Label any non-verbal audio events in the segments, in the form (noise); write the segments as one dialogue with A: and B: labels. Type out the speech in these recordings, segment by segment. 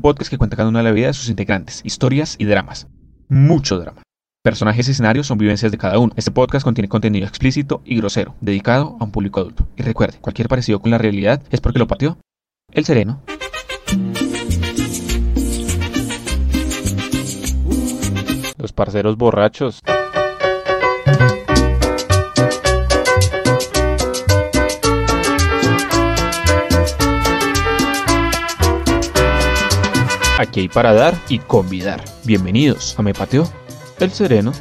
A: Un podcast que cuenta cada una de la vida de sus integrantes, historias y dramas. Mucho drama. Personajes y escenarios son vivencias de cada uno. Este podcast contiene contenido explícito y grosero, dedicado a un público adulto. Y recuerde, cualquier parecido con la realidad es porque lo pateó el sereno. Los parceros borrachos. Aquí hay para dar y convidar. Bienvenidos a Me Pateo el Sereno.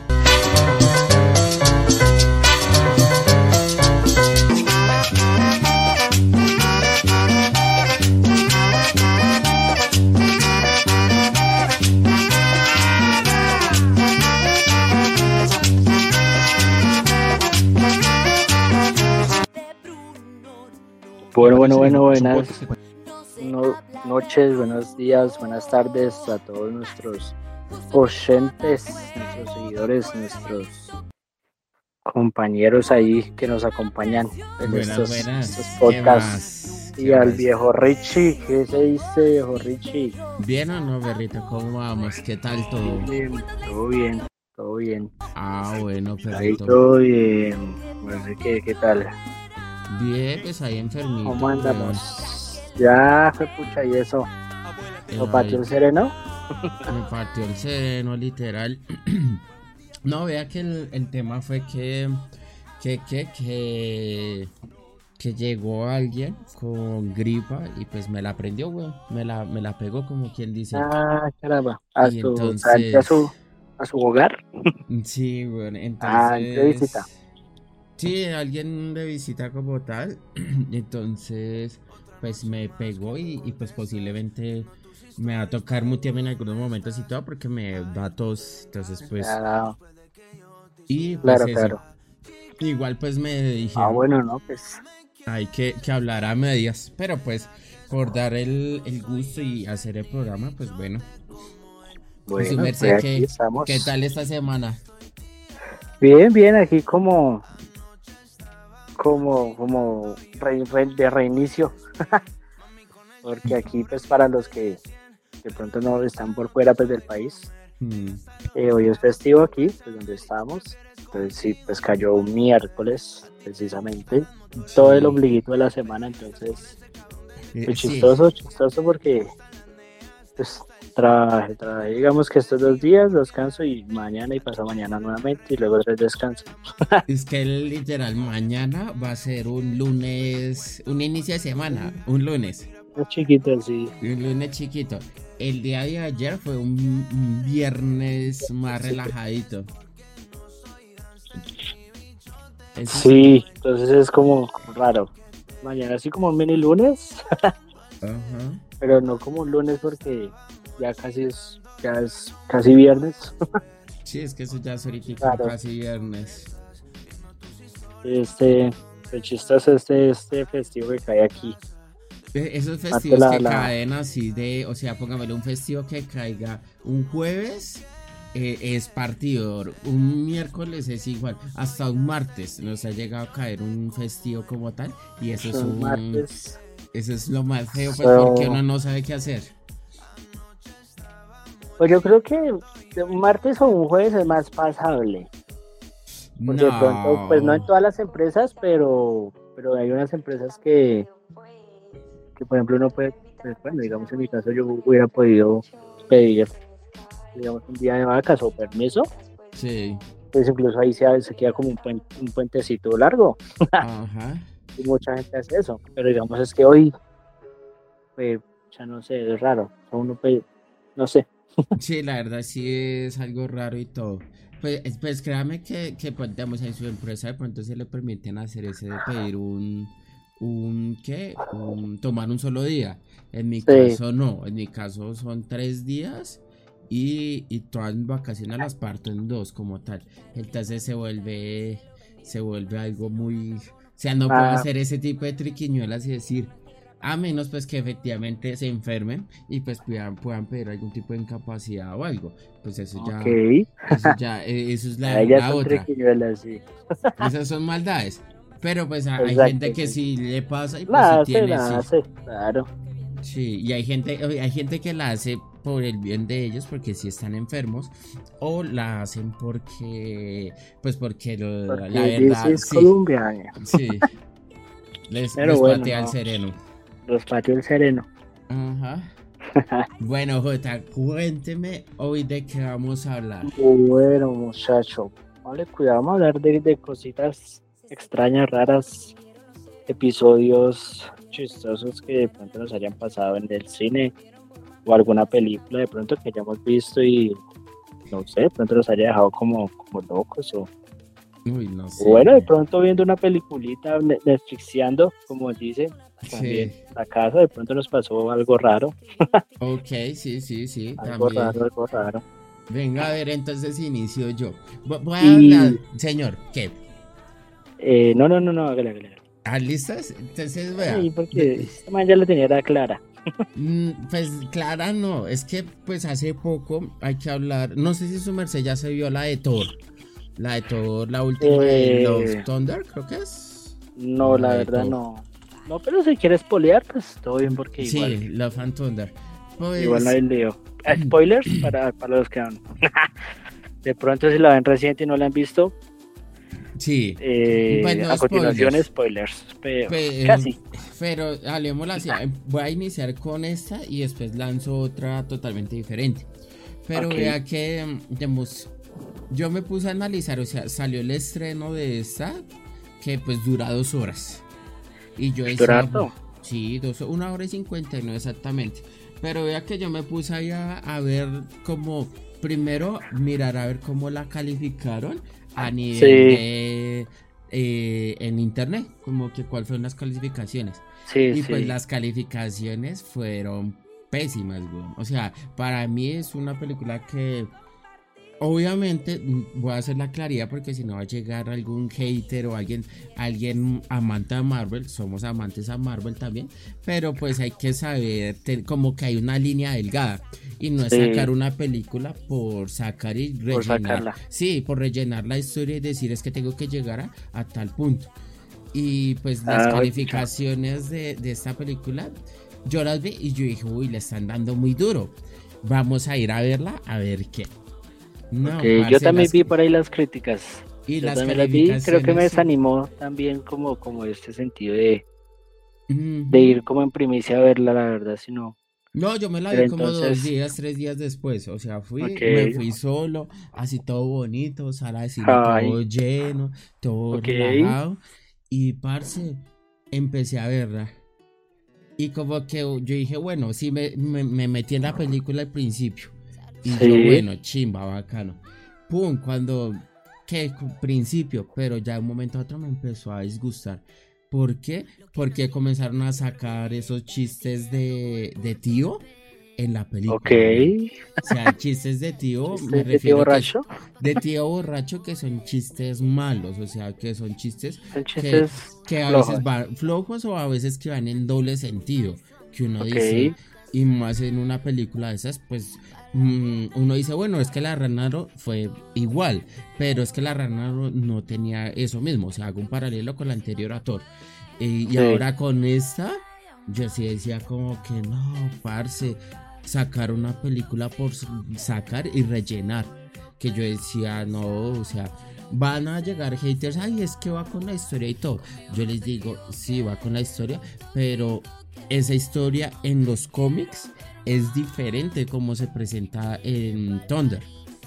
B: Bueno, bueno, bueno, buenas no- noches, buenos días, buenas tardes a todos nuestros oyentes, nuestros seguidores, nuestros compañeros ahí que nos acompañan en
C: Buenas,
B: estos,
C: buenas.
B: estos
C: ¿Qué
B: podcasts. Y
C: ¿Qué
B: al
C: más?
B: viejo Richie, ¿qué se dice, viejo Richie?
C: ¿Bien o no, perrito? ¿Cómo vamos? ¿Qué tal todo?
B: Bien, todo bien, todo bien.
C: Ah, bueno,
B: Ahí
C: perrito.
B: todo bien. No sé qué, qué tal.
C: Bien, pues ahí enfermito.
B: ¿Cómo andamos? Ya fue pucha y eso.
C: weón.
B: ¿Lo pateó el sereno? (laughs)
C: Me partió el sereno, literal. (clears throat) no, vea que el, el tema fue que, que, que, que, que llegó alguien con gripa y pues me la prendió, güey. Me la, me la pegó como quien dice.
B: Ah, caramba. A su,
C: entonces-
B: a su, a su hogar. (laughs)
C: Sí, bueno, entonces.
B: Ah, de visita.
C: Sí, alguien de visita como tal. (clears throat) Entonces, pues me pegó y, y, pues posiblemente me va a tocar mutearme en algunos momentos y todo porque me da tos. Entonces, pues.
B: Ah,
C: Y pues
B: claro,
C: eso.
B: claro.
C: Igual pues me dije,
B: Ah, bueno, no, pues.
C: hay que, que hablar a medias. Pero pues, por dar el, el gusto y hacer el programa, pues bueno.
B: Bueno, pues
C: merced,
B: aquí
C: ¿qué-. ¿Qué tal esta semana?
B: Bien, bien, aquí como. Como, como re- re- de reinicio. (laughs) Porque aquí, pues, para los que de pronto no están por fuera pues, del país,
C: Hmm,
B: eh, hoy es festivo aquí, pues, donde estamos. Entonces, sí, pues cayó un miércoles, precisamente. Todo el ombliguito de la semana, entonces.
C: Eh,
B: Pues
C: sí.
B: chistoso, chistoso porque pues trabajé, trabajé, digamos que estos dos días descanso y mañana y pasado mañana nuevamente y luego tres descanso. (laughs)
C: Es que literal mañana va a ser un lunes, un inicio de semana, un lunes,
B: Es chiquito así.
C: un lunes chiquito. El día de ayer fue un, un viernes más relajadito. Eso
B: Sí, entonces es como raro. Mañana así como un mini lunes, (laughs)
C: Ajá.
B: pero no como un lunes porque ya casi es, ya es casi viernes.
C: Sí, es que eso ya es ahorita
B: Claro.
C: casi viernes.
B: Este, lo chistoso este, este festivo que cae aquí.
C: Esos festivos
B: la-
C: que
B: la-
C: caen así de, o sea, póngamelo un festivo que caiga un jueves eh, es partidor, un miércoles es igual, hasta un martes nos ha llegado a caer un festivo como tal y eso es un,
B: martes.
C: eso es lo más feo pues
B: So-
C: porque uno no sabe qué hacer.
B: Pues yo creo que un martes o un jueves es más pasable. Porque de pronto, pues no en todas las empresas, pero, pero hay unas empresas que, que por ejemplo, uno puede, pues, bueno, digamos en mi caso yo hubiera podido pedir, digamos, un día de vacas o permiso,
C: Sí,
B: pues incluso ahí se, se queda como un, puen- un puentecito largo.
C: Ajá. (laughs)
B: y mucha gente hace eso, pero digamos es que hoy, pues, ya no sé, es raro, uno puede, no sé,
C: Sí, la verdad sí es algo raro y todo. Pues, es- pues créame que, que pues, digamos, en su empresa de pronto se le permiten hacer ese de pedir un, un ¿qué? Un, tomar un solo día. En mi
B: Sí.
C: caso no, en mi caso son tres días y, y todas mis vacaciones las parto en dos como tal. Entonces se vuelve, se vuelve algo muy... O sea, no puedo
B: Ah.
C: hacer ese tipo de triquiñuelas y decir, a menos pues que efectivamente se enfermen y pues puedan, puedan pedir algún tipo de incapacidad o algo. Pues eso ya, eso ya, (laughs) eh, eso es la, la otra.
B: sí.
C: Esas son maldades. Pero pues hay gente que
B: sí.
C: sí le pasa y pues sí
B: hace,
C: tiene, sí.
B: hace, claro.
C: Sí, y hay gente, hay gente que la hace por el bien de ellos porque si están enfermos o la hacen porque pues porque, la verdad
B: es colombiana.
C: Sí. Les, patea el sereno.
B: Los el sereno.
C: Ajá. (laughs) bueno, Jota, cuénteme hoy de qué vamos a hablar.
B: Bueno, muchacho, vale, cuidado, vamos a hablar de, de cositas extrañas, raras, episodios chistosos que de pronto nos hayan pasado en el cine o alguna película de pronto que hayamos visto y no sé, de pronto nos haya dejado como, como locos o bueno, de pronto viendo una peliculita Netflixiando, como dice, también la casa, de pronto nos pasó algo raro. (laughs)
C: ok, sí, sí, sí.
B: algo raro, algo raro.
C: Venga, a ver, entonces inicio yo. Voy a hablar, señor, ¿qué?
B: Eh, no, no, no, no, hágale, hágale.
C: ¿Ah, listas? Entonces, vea.
B: Sí, porque esta ya la tenía clara. (laughs)
C: Mm, pues clara no, es que pues hace poco hay que hablar, no sé si su merced ya se vio la de Thor. La de Thor, la última de Love eh, Thunder, creo que es.
B: No, la, verdad no. No, pero si quieres polear, pues todo bien porque igual.
C: Sí, Love and Thunder.
B: Pues... Igual no hay lío. Spoilers para, para los que van. (laughs) de pronto si la ven reciente y no la han visto.
C: Sí.
B: Eh, a continuación spoilers. pero, casi.
C: Pero hablemos así. Voy a iniciar con esta y después lanzo otra totalmente diferente. Pero vea que digamos, yo me puse a analizar, o sea, salió el estreno de esta que pues dura dos horas. Y yo
B: decía,
C: sí, dos, una hora y cincuenta y no exactamente. Pero vea que yo me puse ahí a, ver como, primero mirar a ver cómo la calificaron a nivel de, eh, en internet, como que cuáles fueron las calificaciones.
B: Sí,
C: y pues las calificaciones fueron pésimas, güey. O sea, para mí es una película que Obviamente mm, voy a hacer la claridad porque si no va a llegar algún hater o alguien, alguien amante a Marvel, somos amantes a Marvel también, pero pues hay que saber como que hay una línea delgada y no es sacar una película por sacar y rellenar. sí, por rellenar la historia y decir es que tengo que llegar a, tal punto. Y pues las ah, calificaciones de, de esta película, yo las vi y yo dije, uy, le están dando muy duro. Vamos a ir a verla a ver qué.
B: No, yo también vi por ahí las críticas. Y las también vi, creo que me desanimó también como, como este sentido de, de ir como en primicia a verla, la verdad, si no.
C: No, yo me la vi como dos días, tres días después. O sea, fui, me fui solo, así todo bonito, sala de cine todo lleno, todo relajado. Y parce, empecé a verla. Y como que yo dije, bueno, sí me, me, me metí en la película al principio. Y yo, bueno, chimba, bacano. Pum, cuando, que principio, pero ya de un momento a otro me empezó a disgustar. ¿Por qué? Porque comenzaron a sacar esos chistes de, de tío en la película.
B: Ok.
C: O sea, chistes de tío, (laughs)
B: me refiero. ¿De tío borracho?
C: de tío borracho que son chistes malos, o sea, que son chistes,
B: que,
C: a veces van flojos o a veces que van en doble sentido. Que uno dice, y más en una película de esas, pues uno dice, bueno, es que la Ranaro fue igual, pero es que la Ranaro no tenía eso mismo, o sea, hago un paralelo con la anterior a Thor. y ahora con esta, yo sí decía como que no, parce, sacar una película por sacar y rellenar. Que yo decía, no, o sea, van a llegar haters, ay, es que va con la historia y todo. Yo les digo, sí, va con la historia, pero esa historia en los cómics es diferente como se presenta en Thunder,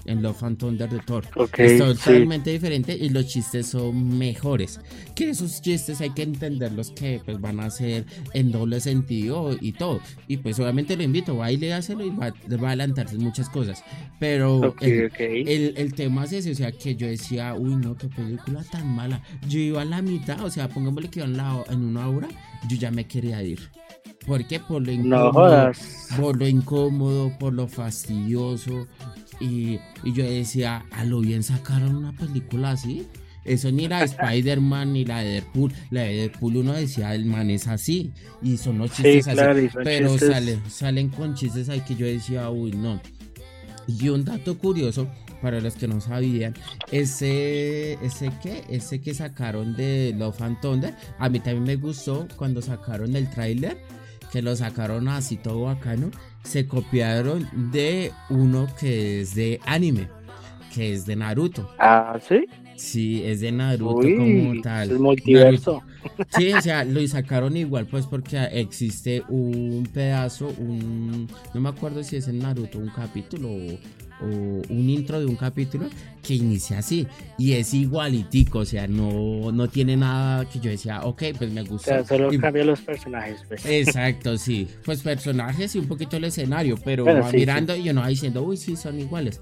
C: en Love and Thunder de Thor. es totalmente diferente y los chistes son mejores. Que esos chistes hay que entenderlos que pues van a ser en doble sentido y todo. Y pues obviamente lo invito, va y le y va, va, a adelantarse muchas cosas. Pero el, el, tema es ese, o sea que yo decía, uy no, qué película tan mala. Yo iba a la mitad, o sea, pongámosle que iba en una hora, yo ya me quería ir. ¿Por qué? Por lo incómodo, por lo incómodo, por lo fastidioso. Y, yo decía, a lo bien sacaron una película así. Eso ni la de (laughs) Spider-Man ni la de Deadpool. La de Deadpool uno decía, el man es así. Y son los chistes así. Pero Salen, salen con chistes ahí que yo decía, uy, no. Y un dato curioso, para los que no sabían, ese, ese que, ese que sacaron de Love and Thunder, a mí también me gustó cuando sacaron el tráiler que lo sacaron así todo bacano, se copiaron de uno que es de anime, que es de Naruto.
B: Ah, sí.
C: Sí, es de Naruto como tal.
B: Es multiverso.
C: Sí, o sea, lo sacaron igual, pues porque existe un pedazo, un. No me acuerdo si es en Naruto un capítulo o, un intro de un capítulo que inicia así y es igualitico, o sea, no, no tiene nada que yo decía, ok, pues me gusta.
B: O sea, solo cambia los personajes. Pues.
C: Exacto, sí, pues personajes y un poquito el escenario, pero mirando y yo no va diciendo, uy, sí, son iguales.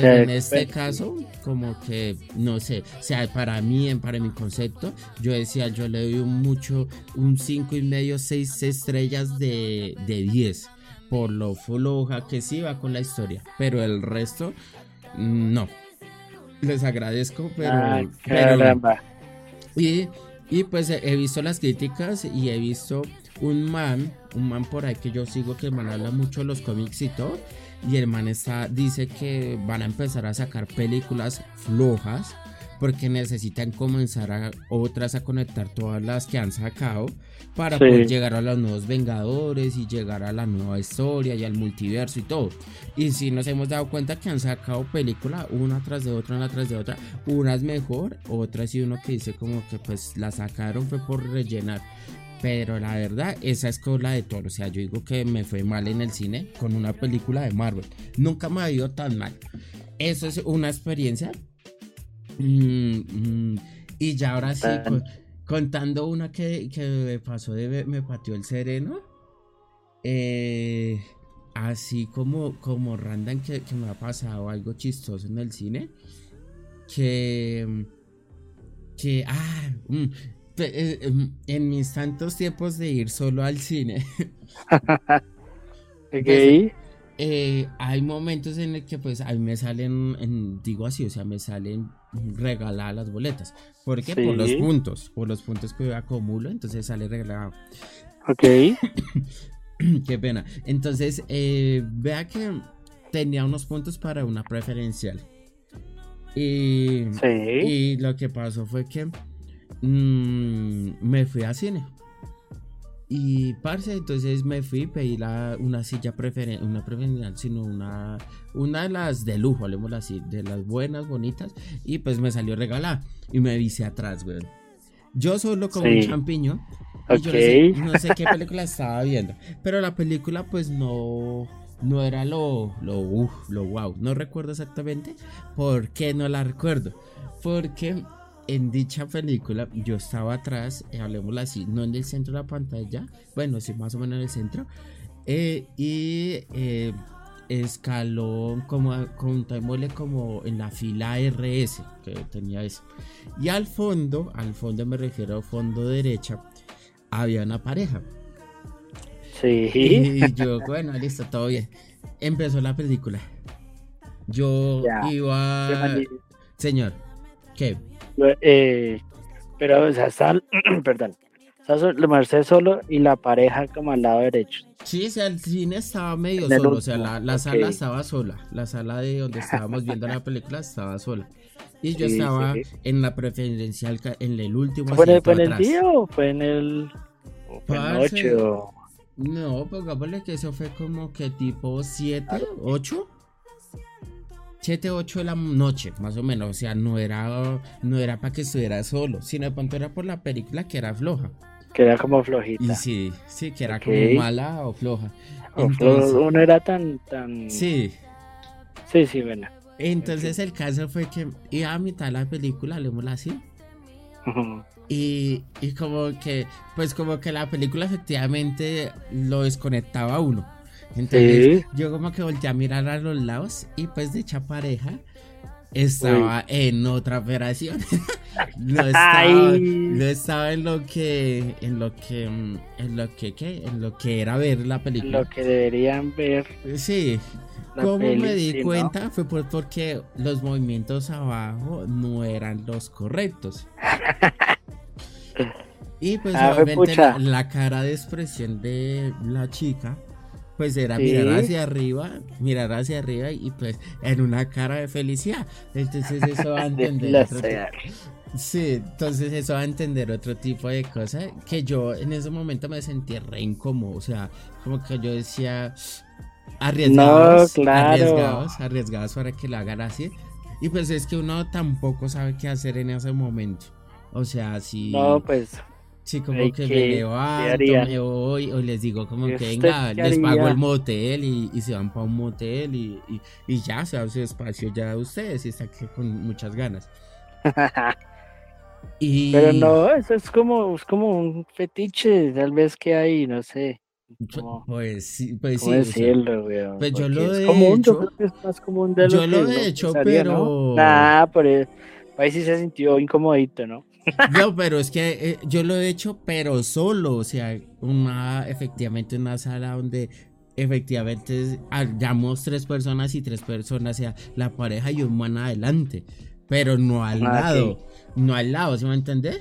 C: Pero en este caso, como que, no sé, o sea, para mí, para mi concepto, yo decía, yo le doy mucho, un 5 y medio, 6 estrellas de, de 10 por lo floja que sí va con la historia. Pero el resto, no. Les agradezco, pero.
B: Ah, pero
C: y, y pues he visto las críticas y he visto un man, un man por ahí que yo sigo que man habla mucho de los cómics y todo. Y el man está, dice que van a empezar a sacar películas flojas porque necesitan comenzar a otras a conectar todas las que han sacado para poder llegar a los nuevos Vengadores y llegar a la nueva historia y al multiverso y todo. Y si nos hemos dado cuenta que han sacado películas una tras de otra, una tras de otra, unas mejor, otras y uno que dice como que pues la sacaron fue por rellenar. Pero la verdad, esa es con la de todo. O sea, yo digo que me fue mal en el cine con una película de Marvel. Nunca me ha ido tan mal. Eso es una experiencia Mm, mm, y ya ahora sí, contando una que, me pasó de me pateó el sereno. Eh, así como, como Randan que, me ha pasado algo chistoso en el cine. Que. Que. Ah. Mm, en mis tantos tiempos de ir solo al cine. (laughs) (laughs)
B: okay.
C: Eh, hay momentos en el que pues a mí me salen, digo así, o sea, me salen regaladas las boletas. ¿Por qué? Por los puntos, por los puntos que yo acumulo, entonces sale regalado.
B: Ok. (coughs)
C: Qué pena. Entonces, eh, vea que tenía unos puntos para una preferencial. Y, y lo que pasó fue que mm, me fui a cine. Y parce, entonces me fui, pedí la, una silla preferencial, una preferencial, sino una, una de las de lujo, hablemos así, de las buenas, bonitas, y pues me salió regalada y me vise atrás, güey. Yo solo como un champiño, y yo no sé, qué película estaba viendo, pero la película pues no, no era lo, lo, lo wow, no recuerdo exactamente por qué no la recuerdo, porque en dicha película yo estaba atrás, eh, hablemoslo así, no en el centro de la pantalla, bueno, sí, más o menos en el centro, eh, y eh, escalón, como contémosle como en la fila RS que tenía eso. Y al fondo, al fondo me refiero al fondo derecha, había una pareja.
B: Sí.
C: Y yo, bueno, listo, todo bien. Empezó la película. Yo iba. Señor, ¿qué?
B: Eh, pero, o sea, está, (clears throat) perdón, está Mercedes solo y la pareja como al lado derecho.
C: Sí, o sea, el cine estaba medio solo, o sea, la, sala estaba sola, la sala de donde estábamos viendo la película estaba sola. Y yo estaba en la preferencial, en el último
B: ¿Fue, en el día o fue en el... noche o...
C: No, pongámosle que eso fue como que tipo 7, 8. 7, 8 de la noche, más o menos. O sea, no era, no era para que estuviera solo, sino de pronto era por la película que era floja.
B: Que era como flojita.
C: Y sí, sí, que era como mala o floja.
B: Entonces, uno era tan, tan.
C: Sí.
B: Sí, sí, bueno.
C: Entonces el caso fue que iba a mitad de la película, hablemos así. y, y como que, pues como que la película efectivamente lo desconectaba a uno. Entonces yo como que volteé a mirar a los lados y pues dicha pareja estaba en otra operación. (laughs) (laughs) no, estaba, en lo que en lo que en lo que ¿qué? en lo que era ver la película.
B: Lo que deberían ver.
C: Sí. Como me di cuenta fue porque los movimientos abajo no eran los correctos. (laughs) y pues ah, obviamente la cara de expresión de la chica pues era mirar hacia arriba, mirar hacia arriba y pues en una cara de felicidad. Entonces eso va a (laughs) entender. Sí, entonces eso va a entender otro tipo de cosas que yo en ese momento me sentí re incómodo, o sea, como que yo decía arriesgados, arriesgados, arriesgados para que lo hagan así. Y pues es que uno tampoco sabe qué hacer en ese momento. O sea, si
B: No, pues
C: Sí, como que, me levanto, me voy, o les digo como que venga, les pago el motel y, se van para un motel y, y, ya se hace espacio ya ustedes y está aquí con muchas ganas. (laughs)
B: Pero no, eso es como, es como un fetiche, tal vez que hay, no sé.
C: pues sí, pues sí.
B: decirlo,
C: Pues yo lo
B: he
C: hecho.
B: Yo creo que es más común de lo
C: yo lo he hecho, pero.
B: Nah, por ahí sí se sintió incomodito, ¿no?
C: No, pero es que eh, yo lo he hecho, pero solo, o sea, una, efectivamente una sala donde efectivamente hallamos tres personas y tres personas, o sea, la pareja y un man adelante, pero no al ah, lado, no al lado, ¿se va a entender?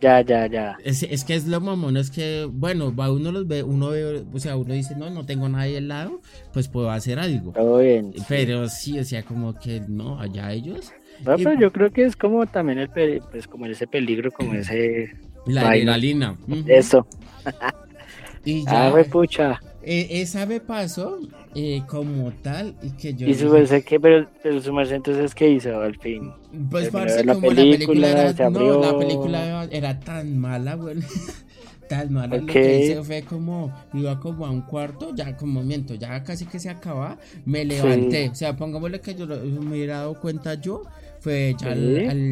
B: Ya, ya, ya.
C: Es, es, que es lo mamón, es que, bueno, va uno los ve, uno ve, o sea, uno dice, no, no tengo nadie al lado, pues puedo hacer algo.
B: Todo bien.
C: Pero sí, o sea, como que no, allá ellos.
B: No, pero yo creo que es como también el, pues como ese peligro, como (clears throat) ese...
C: La adrenalina.
B: Eso.
C: y (laughs) ya...
B: Ah, pucha.
C: E, esa me pasó eh, como tal y que yo...
B: ¿Y su merced qué? Pero, pero su merced entonces ¿qué hizo al fin?
C: Pues parce, como la película era... No, la película era tan mala, güey. (laughs) tan mala. Lo que hice fue como, iba como a un cuarto, ya como miento, ya casi que se acaba, me levanté. O sea, pongámosle que yo me hubiera dado cuenta yo fue ya,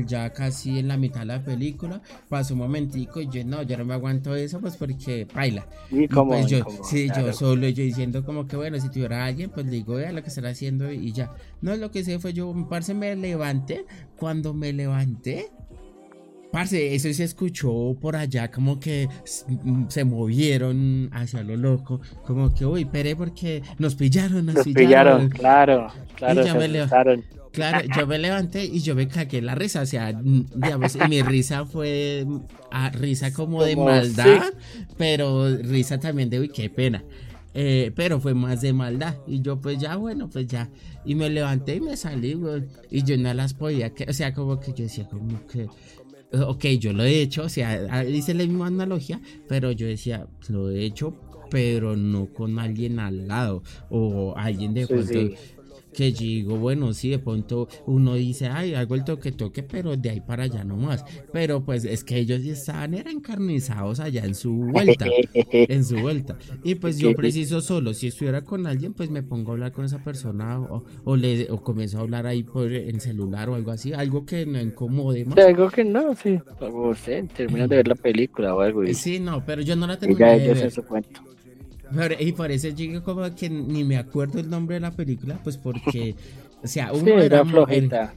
C: ya casi en la mitad de la película, pasó un momentico y yo no, yo no me aguanto eso pues porque baila.
B: Y, pues
C: yo, sí, yo solo, yo diciendo como que bueno, si tuviera alguien, pues le digo, vea lo que estará haciendo y ya. No, lo que sé fue yo, parce, me levanté, cuando me levanté, Parce, eso se escuchó por allá, como que se movieron hacia lo loco, como que, uy, pere, porque nos pillaron,
B: nos, pillaron. claro, claro, se me
C: Claro, yo me levanté y yo me cagué la risa, o sea, digamos, mi risa fue a, risa como, de maldad, pero risa también de, uy, qué pena. Eh, pero fue más de maldad. Y yo, pues ya, bueno, pues ya. Y me levanté y me salí, güey. Y yo no las podía, que, o sea, como que yo decía, como que, ok, yo lo he hecho, o sea, hice la misma analogía, pero yo decía, lo he hecho, pero no con alguien al lado o alguien de sí, que digo, bueno, sí, de pronto uno dice, ay, hago el toque toque, pero de ahí para allá nomás. Pero pues es que ellos ya estaban, eran encarnizados allá en su vuelta, en su vuelta. Y pues yo preciso solo, si estuviera con alguien, pues me pongo a hablar con esa persona o, o le o comienzo a hablar ahí por en celular o algo así, algo que no incomode más.
B: Algo que no, sí, o sea, terminas de ver la película o algo. Y...
C: Sí, no, pero yo no la terminé de ver. cuento y por eso yo como que ni me acuerdo el nombre de la película, pues porque, o sea, uno era,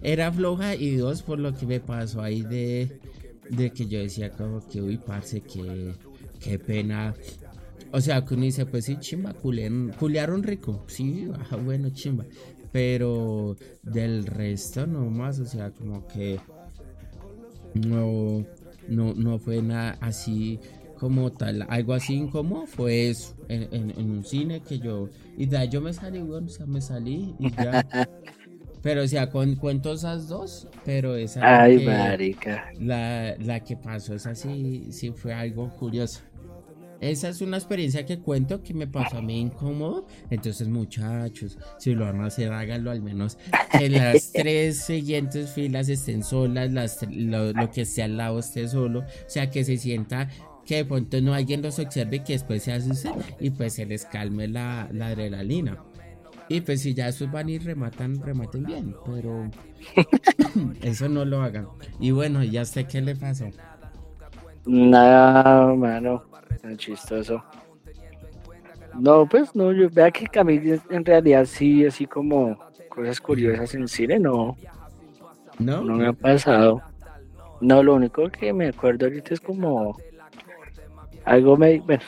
C: era, floja y dos, por lo que me pasó ahí de, de que yo decía como que, uy, parce, que, qué pena. O sea, que uno dice, pues sí, chimba, culearon, rico, sí, bueno, chimba. Pero del resto no más, o sea, como que no, no, no fue nada así como tal, algo así incómodo fue eso, en, un cine que yo, y de ahí yo me salí, bueno, o sea, me salí y ya. pero o sea, con, cuento esas dos, pero esa
B: Ay, marica.
C: La, la que pasó, esa sí, sí fue algo curioso. Esa es una experiencia que cuento que me pasó a mí incómodo. Entonces, muchachos, si lo van a hacer, háganlo al menos que las (laughs) tres siguientes filas estén solas, las, lo, lo, que esté al lado esté solo. O sea, que se sienta que de pronto no alguien los observe y que después se asuste y pues se les calme la, la adrenalina. Y pues si ya esos van y rematan, rematen bien, pero (laughs) eso no lo hagan. Y bueno, ya sé qué le pasó.
B: Nada, mano, tan chistoso. No, pues no, yo vea que Camille en realidad sí, así como cosas curiosas en cine, no.
C: No.
B: No me ha pasado. No, lo único que me acuerdo ahorita es como algo me, bueno,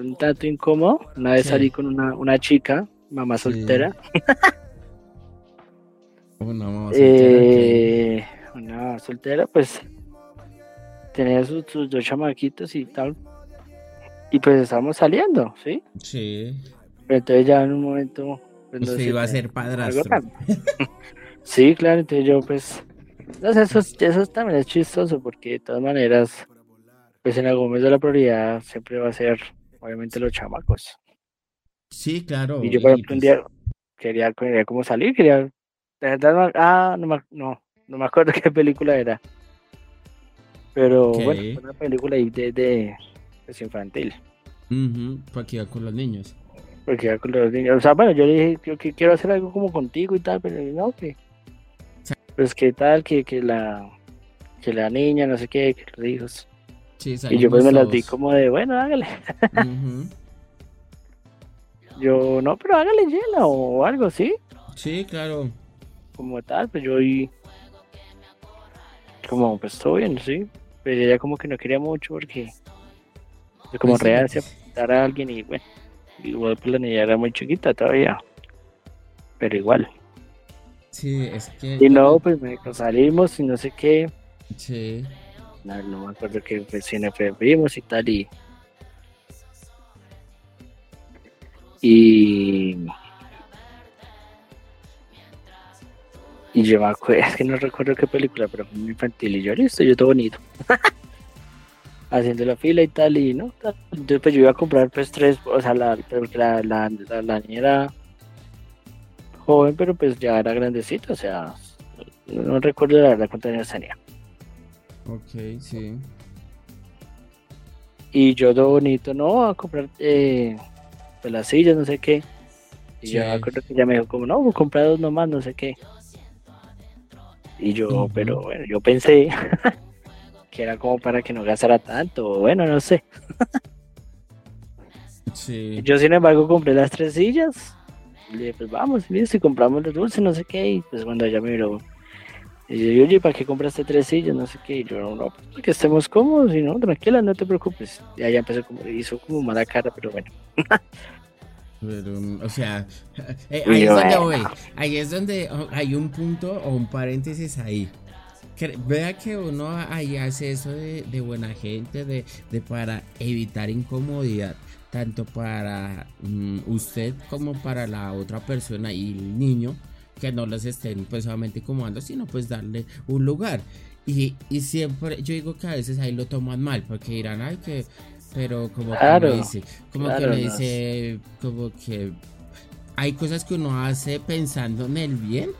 B: un tanto incómodo. Una vez salí con una, una chica, mamá soltera. (laughs)
C: una mamá soltera.
B: una mamá soltera, pues tenía sus, dos chamaquitos y tal. Y pues estábamos saliendo, ¿sí?
C: Sí.
B: Pero entonces ya en un momento...
C: Pues, Usted iba a ser padrastro. (laughs)
B: sí, claro, entonces yo pues... Entonces eso, eso también es chistoso porque de todas maneras, pues en algún momento la prioridad siempre va a ser obviamente los chamacos.
C: Sí, claro.
B: Y yo por ejemplo un día quería, quería como salir, quería... Verdad, ah, no, no, no me acuerdo (laughs) qué película era. Pero bueno, una película ahí de, de pues, infantil.
C: Porque iba con los niños.
B: Porque iba con los niños. O sea, bueno, yo le dije yo, que quiero hacer algo como contigo y tal, pero no, que. Pues que tal, que, que la que la niña, no sé qué, que los hijos. Sí, y yo pues me las di como de, bueno, hágale. yo, no, pero hágale llena o algo, ¿sí?
C: Sí, claro.
B: Como tal, pues yo y como, pues todo bien, sí. Pero ella como que no quería mucho porque como pues real se apuntar a alguien y bueno, igual pues la niña era muy chiquita todavía. Pero igual.
C: Sí, es que.
B: Y no, pues me salimos y no sé qué.
C: Sí.
B: No, me acuerdo qué pues, cine vimos y tal y. Y yo me acuerdo, es que no recuerdo qué película, pero fue muy infantil. Y yo, listo, yo todo bonito. (laughs) Haciendo la fila y tal, y no, Entonces, pues yo iba a comprar, pues tres, o sea, la, la, la, la, niña era joven, pero pues ya era grandecita, o sea, no, recuerdo la verdad cuántos años tenía.
C: Ok, sí.
B: Y yo todo bonito, no, a comprar eh, pues las sillas, no sé qué. Y yo me acuerdo que ella me dijo como, no, pues comprar dos nomás, no sé qué. Y yo, pero bueno, yo pensé (laughs) que era como para que no gastara tanto, bueno, no sé.
C: sí.
B: Yo, sin embargo, compré las tres sillas. Y le dije, pues vamos, listo, y compramos los dulces, no sé qué. Y pues cuando ella me miró, y yo, oye, ¿para qué compraste tres sillas? No sé qué. Y yo, no, pues que estemos cómodos y no, tranquila, no te preocupes. Y ella empezó como, hizo como mala cara, pero bueno.
C: Pero, o sea, (laughs) eh, ahí es donde voy. Ahí es donde oh, hay un punto o un paréntesis ahí. vea que uno ahí hace eso de, buena gente, de, para evitar incomodidad, tanto para mm, usted como para la otra persona y el niño, que no los estén pues solamente incomodando, sino pues darle un lugar. Y, y siempre, yo digo que a veces ahí lo toman mal, porque dirán, ay, que pero como que me dice, como que me dice, como que hay cosas que uno hace pensando en el bien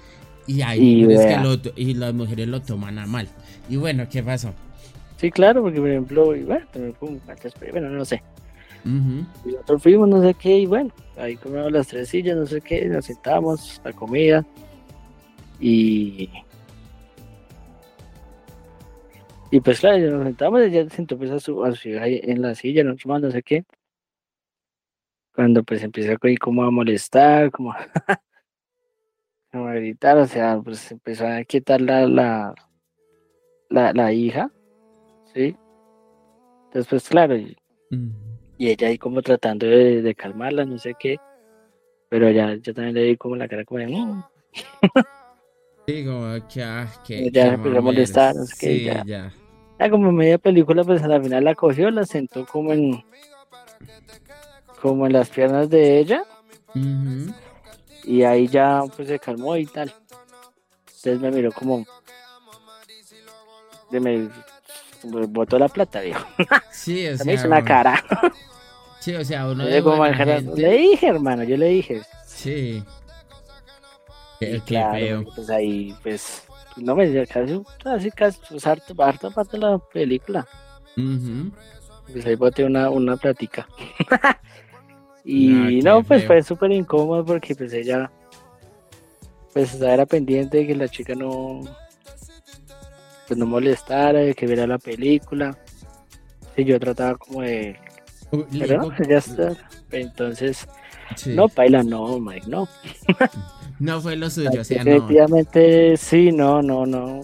C: y hay y, que y las mujeres lo toman a mal. Y bueno, ¿qué pasó?
B: Sí, claro, porque por ejemplo, bueno, bueno no sé. Y nosotros fuimos, no sé qué, y bueno, ahí comimos las tres sillas, no sé qué, nos sentamos, la comida, y Y pues claro, nos sentamos, ella se sentó pues a su, a su ahí en la silla, no, no sé qué. Cuando pues empieza como a molestar, como a, (laughs) como a gritar, o sea, pues empezó a quitar la, la, la, la hija, ¿sí? Entonces pues claro, y, ella ahí como tratando de, de, calmarla, no sé qué, pero ya yo también le di como la cara como de... Mm".
C: Sí, como que, ah, que
B: ya empezó a molestar, no sé qué, ya. ya. Ya como media película, pues a la final la cogió, la sentó como en como en las piernas de ella. Y ahí ya pues se calmó y tal. Entonces me miró como de me botó la plata, dijo. (laughs)
C: Sí, o sea,
B: me hizo una cara.
C: Sí, o sea, uno
B: de Le dije, hermano, yo le dije.
C: Sí.
B: Qué, claro, Pues ahí, pues, no me casi, casi, casi, pues harta, harta parte de la película. Pues ahí boté una, una plática. (laughs) y no, pues fue súper incómodo porque pues ella, pues era pendiente de que la chica no, pues no molestara, de que viera la película. Y yo trataba como de... Pero no, ya está. Entonces, no, baila, no, Mike, no. (laughs)
C: No fue lo (laughs) suyo, o sea,
B: Definitivamente sí, no, no, no.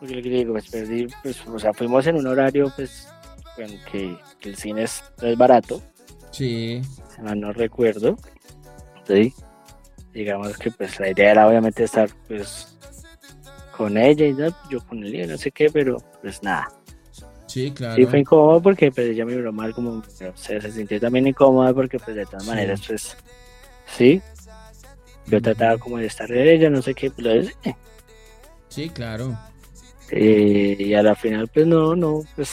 B: Yo digo, pues perdí, pues, o sea, fuimos en un horario, pues, en que, el cine es, barato.
C: Sí.
B: no recuerdo. Sí. Digamos que, pues, la idea era obviamente estar, pues, con ella y yo con él, no sé qué, pero, pues, nada.
C: Sí, claro.
B: Sí, fue incómodo porque pues ella me miró mal, como, se sintió también incómoda porque pues de todas
C: Sí.
B: maneras, pues, sí. Yo trataba como de estar de ella, no sé qué, pero es-
C: Sí, claro.
B: eh, y a la final, pues no, no, pues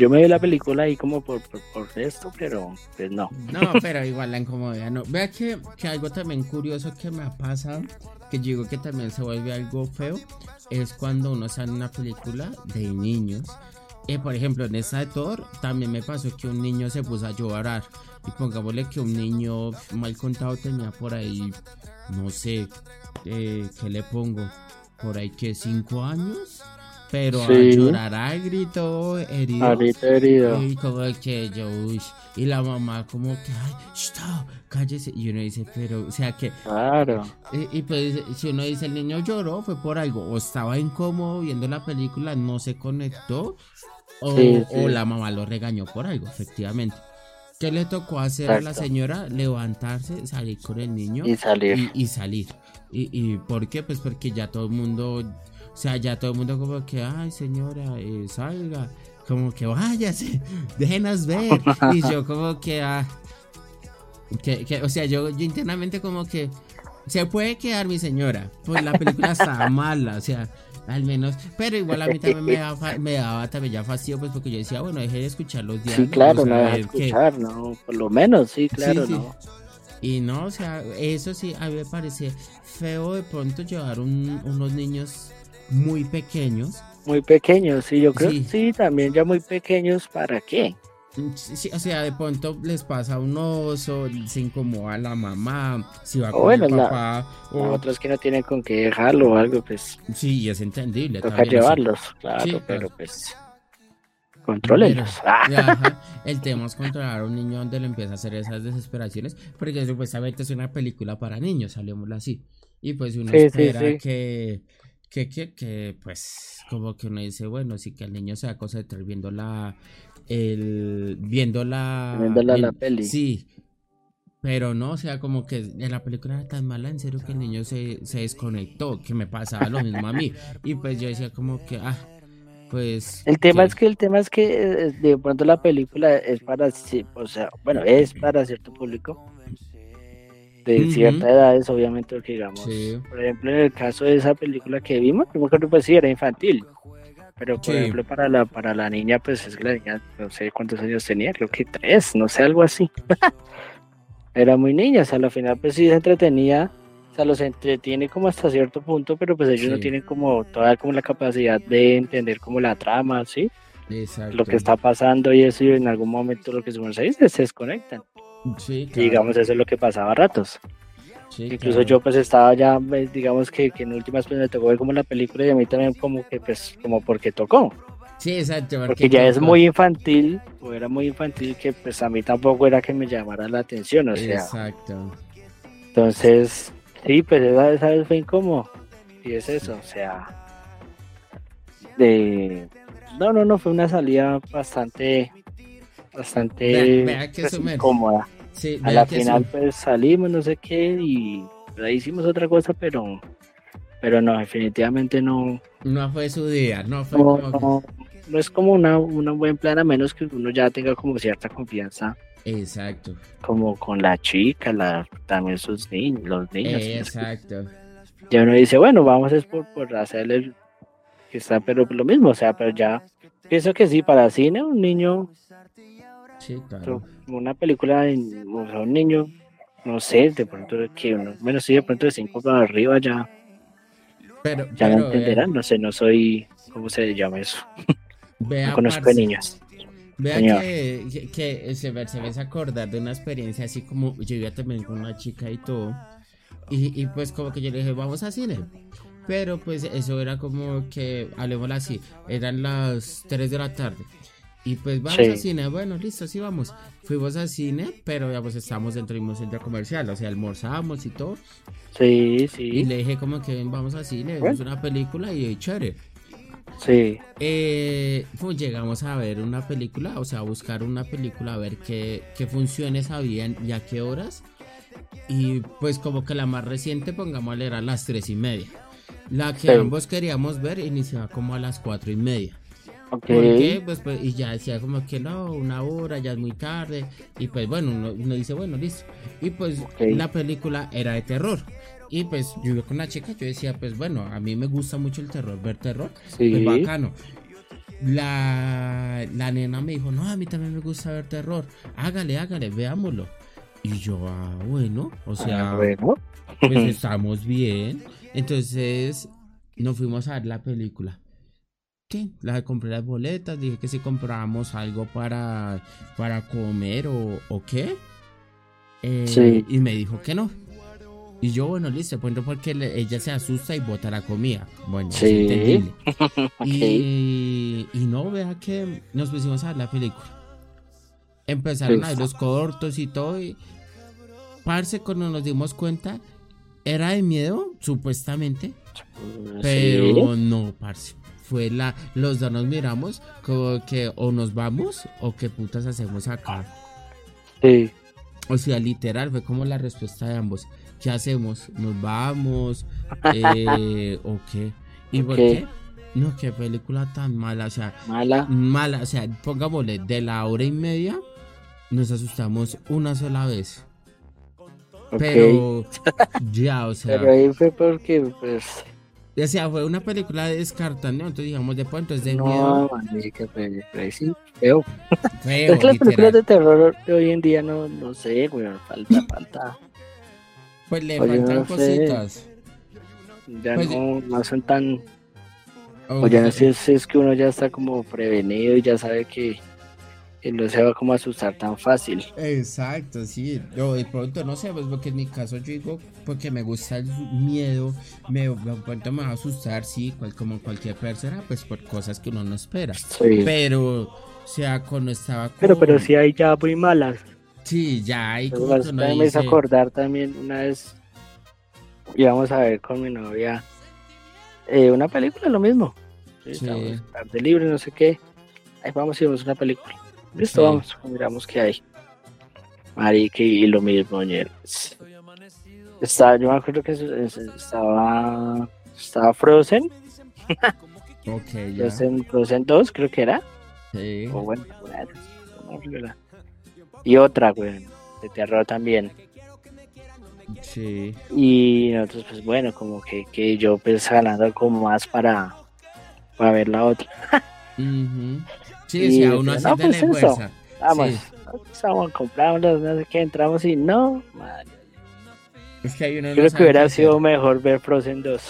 B: yo me vi la película ahí como por, por, esto, pero pues no.
C: No, pero igual la incomodidad no. Vea que, que algo también curioso que me ha pasado, que digo que también se vuelve algo feo, es cuando uno sale una película de niños. Eh, por ejemplo, en esta de Thor también me pasó que un niño se puso a llorar. Y pongámosle que un niño mal contado tenía por ahí, no sé, eh, ¿qué le pongo? Por ahí que cinco años. Pero a
B: Sí.
C: llorar a grito herido.
B: Ahorita herido.
C: Y como que yo, uy, y la mamá como que, ay, stop, cállese. Y uno dice, pero, o sea que,
B: Claro.
C: y, y pues si uno dice el niño lloró, fue por algo, o estaba incómodo viendo la película, no se conectó, o,
B: Sí, sí.
C: o la mamá lo regañó por algo, efectivamente. ¿Qué le tocó hacer a la señora? Levantarse, salir con el niño
B: Y salir.
C: y, y salir. ¿Y, ¿Y por qué? Pues porque ya todo el mundo, o sea, ya todo el mundo como que, ay señora, eh, salga, como que váyase, (laughs) déjenos ver. Y yo como que, ah, que, que, o sea, yo, yo internamente como que, se puede quedar mi señora, pues la película está (laughs) mala, o sea, al menos, pero igual a mí también me (laughs) daba, fa- me daba también ya fastidio, pues porque yo decía, bueno, deje de escuchar los diálogos.
B: Sí, claro, no escuchar, ¿no? Por lo menos, sí, claro,
C: sí.
B: ¿no?
C: y no, o sea, eso sí, a mí me parece feo de pronto llevar un- unos niños muy pequeños.
B: Muy pequeños, sí, yo creo
C: Sí.
B: que sí, también ya muy pequeños, ¿para qué?
C: Sí, o sea, de pronto les pasa un oso, se incomoda la mamá, si va
B: O
C: con
B: bueno,
C: el
B: la-
C: papá, o-
B: Otros que no tienen con qué dejarlo o algo, pues
C: sí, es entendible.
B: toca llevarlos, claro,
C: Sí,
B: pero
C: claro.
B: pues contrólenlos. Ah, (laughs)
C: El tema es controlar a un niño donde le empieza a hacer esas desesperaciones, porque supuestamente es una película para niños, saliémoslo así. Y pues uno
B: Sí,
C: espera. Que, que, que, que, pues, como que uno dice, bueno, sí que el niño se va a concentrar viendo la, el, viendo la,
B: Viendo la-
C: el-
B: la peli.
C: Sí. Pero no, o sea, como que la película era tan mala, en serio, que el niño se, se desconectó, que me pasaba lo mismo a mí. Y pues yo decía como que, ah, pues...
B: El tema es que el tema es que eh, de pronto la película es para, sí, o sea, bueno, es para cierto público de
C: Ujú.
B: cierta edades, obviamente, porque digamos,
C: Sí.
B: por ejemplo, en el caso de esa película que vimos, yo me acuerdo pues sí era infantil, pero por
C: Sí.
B: ejemplo para la para la niña, pues es que la niña no sé cuántos años tenía, creo que tres, no sé algo así. (laughs) era muy niña, o sea, al final pues sí se entretenía, o sea, los entretiene como hasta cierto punto, pero pues ellos no tienen como toda como la capacidad de entender como la trama, ¿sí?
C: Exacto.
B: Lo que está pasando y eso y en algún momento lo que se dice se desconectan.
C: Sí,
B: Y
C: claro,
B: digamos, eso es lo que pasaba a ratos.
C: sí,
B: Incluso
C: claro.
B: yo pues estaba ya, pues, digamos que, que en últimas pues me tocó ver como la película y a mí también como que pues como porque tocó.
C: Sí, exacto.
B: Porque ya es muy infantil, o era muy infantil que pues a mí tampoco era que me llamara la atención, o sea.
C: Exacto.
B: Entonces, sí, pues esa, esa vez fue incómodo. Y es eso, o sea. De. No, no, no, fue una salida bastante. Bastante.
C: Vea- vea que
B: pues, incómoda.
C: Sí,
B: A la final, pues salimos, no sé qué, y pues, ahí hicimos otra cosa, pero. Pero no, definitivamente no.
C: no fue su día, no fue
B: No,
C: como que-
B: no, no es como una, un buen plan, a menos que uno ya tenga como cierta confianza,
C: Exacto.
B: como con la chica, la, también sus niños, los niños.
C: Exacto.
B: ya uno dice, bueno, vamos es por, por hacerle que está, pero lo mismo, o sea, pero ya pienso que sí, para cine, un niño,
C: Sí, claro.
B: una película, en- o sea, un niño, no sé, de pronto que uno, bueno, sí, de pronto de cinco para arriba ya,
C: Pero,
B: ya
C: pero,
B: lo entenderán, no sé, no soy, ¿cómo se llama eso? (laughs)
C: Vea,
B: No conozco de
C: parce,
B: niños.
C: Vea
B: Señor.
C: que, que, se, me, se me hace acordar de una experiencia así como yo iba también con una chica y todo. Y, y pues como que yo le dije, vamos a cine. Pero pues eso era como que, hablemoslo así, eran las 3 de la tarde. Y pues vamos
B: Sí.
C: al cine, bueno, listo, sí vamos. Fuimos al cine, pero ya pues estábamos dentro de un centro comercial, o sea, almorzamos y todo.
B: Sí,
C: Y
B: sí,
C: le dije como que vamos al cine, vemos una película y chévere.
B: sí,
C: Eh, pues llegamos a ver una película, o sea, a buscar una película, a ver qué, qué funciones habían y a qué horas. Y pues como que la más reciente, pongámosle, era a las tres y media. La que
B: Sí.
C: ambos queríamos ver iniciaba como a las cuatro y media. Porque, pues, pues, y ya decía como que no, una hora, ya es muy tarde. Y pues bueno, uno, dice, bueno, listo. Y pues la película era de terror. Y pues yo iba con la chica, yo decía, pues bueno, a mí me gusta mucho el terror, ver terror. Sí. Pues bacano. La, la nena me dijo, no, a mí también me gusta ver terror. Hágale, hágale, veámoslo. Y yo, ah, bueno, o sea, ah, bueno. pues (laughs) estamos bien. Entonces nos fuimos a ver la película. ¿Qué? La compré las boletas, dije que si comprábamos algo para, para comer o, o qué. Eh, sí. Y me dijo que no. Y yo, bueno, listo, pues porque ella se asusta y bota la comida. Bueno, sí. entendible. (laughs) y, y no, vea que nos pusimos a ver la película. Empezaron a ver los cortos y todo. Y, parce, cuando nos dimos cuenta, era de miedo, supuestamente. Pero no, parce fue la, los dos nos miramos como que o nos vamos o qué putas hacemos acá. Sí. O sea, literal, fue como la respuesta de ambos. ¿Qué hacemos? ¿Nos vamos? (laughs) Eh, ¿O qué? ¿Y por qué? No, qué película tan mala, o sea, mala. Mala, o sea, pongámosle, de la hora y media nos asustamos una sola vez. Pero (laughs) ya, o sea.
B: Pero ahí fue porque, pues,
C: o sea, fue una película de descartando, entonces digamos de pronto es de no, miedo.
B: No, que fue, sí, feo. Feo, es que las películas de terror de hoy en día no, no sé, güey, falta, falta.
C: Pues le faltan cositas.
B: Ya pues, no, no son tan... o ya no sé si es que uno ya está como prevenido y ya sabe que y no se va como a asustar tan fácil.
C: Exacto, sí. Yo de pronto no sé, pues porque en mi caso yo digo, porque me gusta el miedo, me, de pronto me va a asustar, sí, cual, como cualquier persona, pues por cosas que uno no espera. Pero, o sea, cuando estaba
B: Pero, pero sí hay ya muy malas.
C: Sí, ya hay
B: como Me acordar también una vez, íbamos a ver con mi novia eh, una película, lo mismo. Sí, tarde libre, no sé qué. Ahí vamos y vemos una película Listo, vamos, miramos qué hay. Marique, y lo mismo, Estaba, yo me acuerdo que estaba, estaba Frozen.
C: ok, ya.
B: Frozen, 2, creo que era. Sí. O bueno, bueno y otra, güey, de terror también.
C: Sí.
B: Y nosotros, pues bueno, como que, que yo pues ganando como más para, para ver la otra. (laughs)
C: Sí, sí, a uno así no, pues fuerza.
B: Vamos, sí. compramos, no sé qué, entramos y no, madre.
C: Es que hay uno
B: Creo que hubiera sido mejor ver Frozen 2.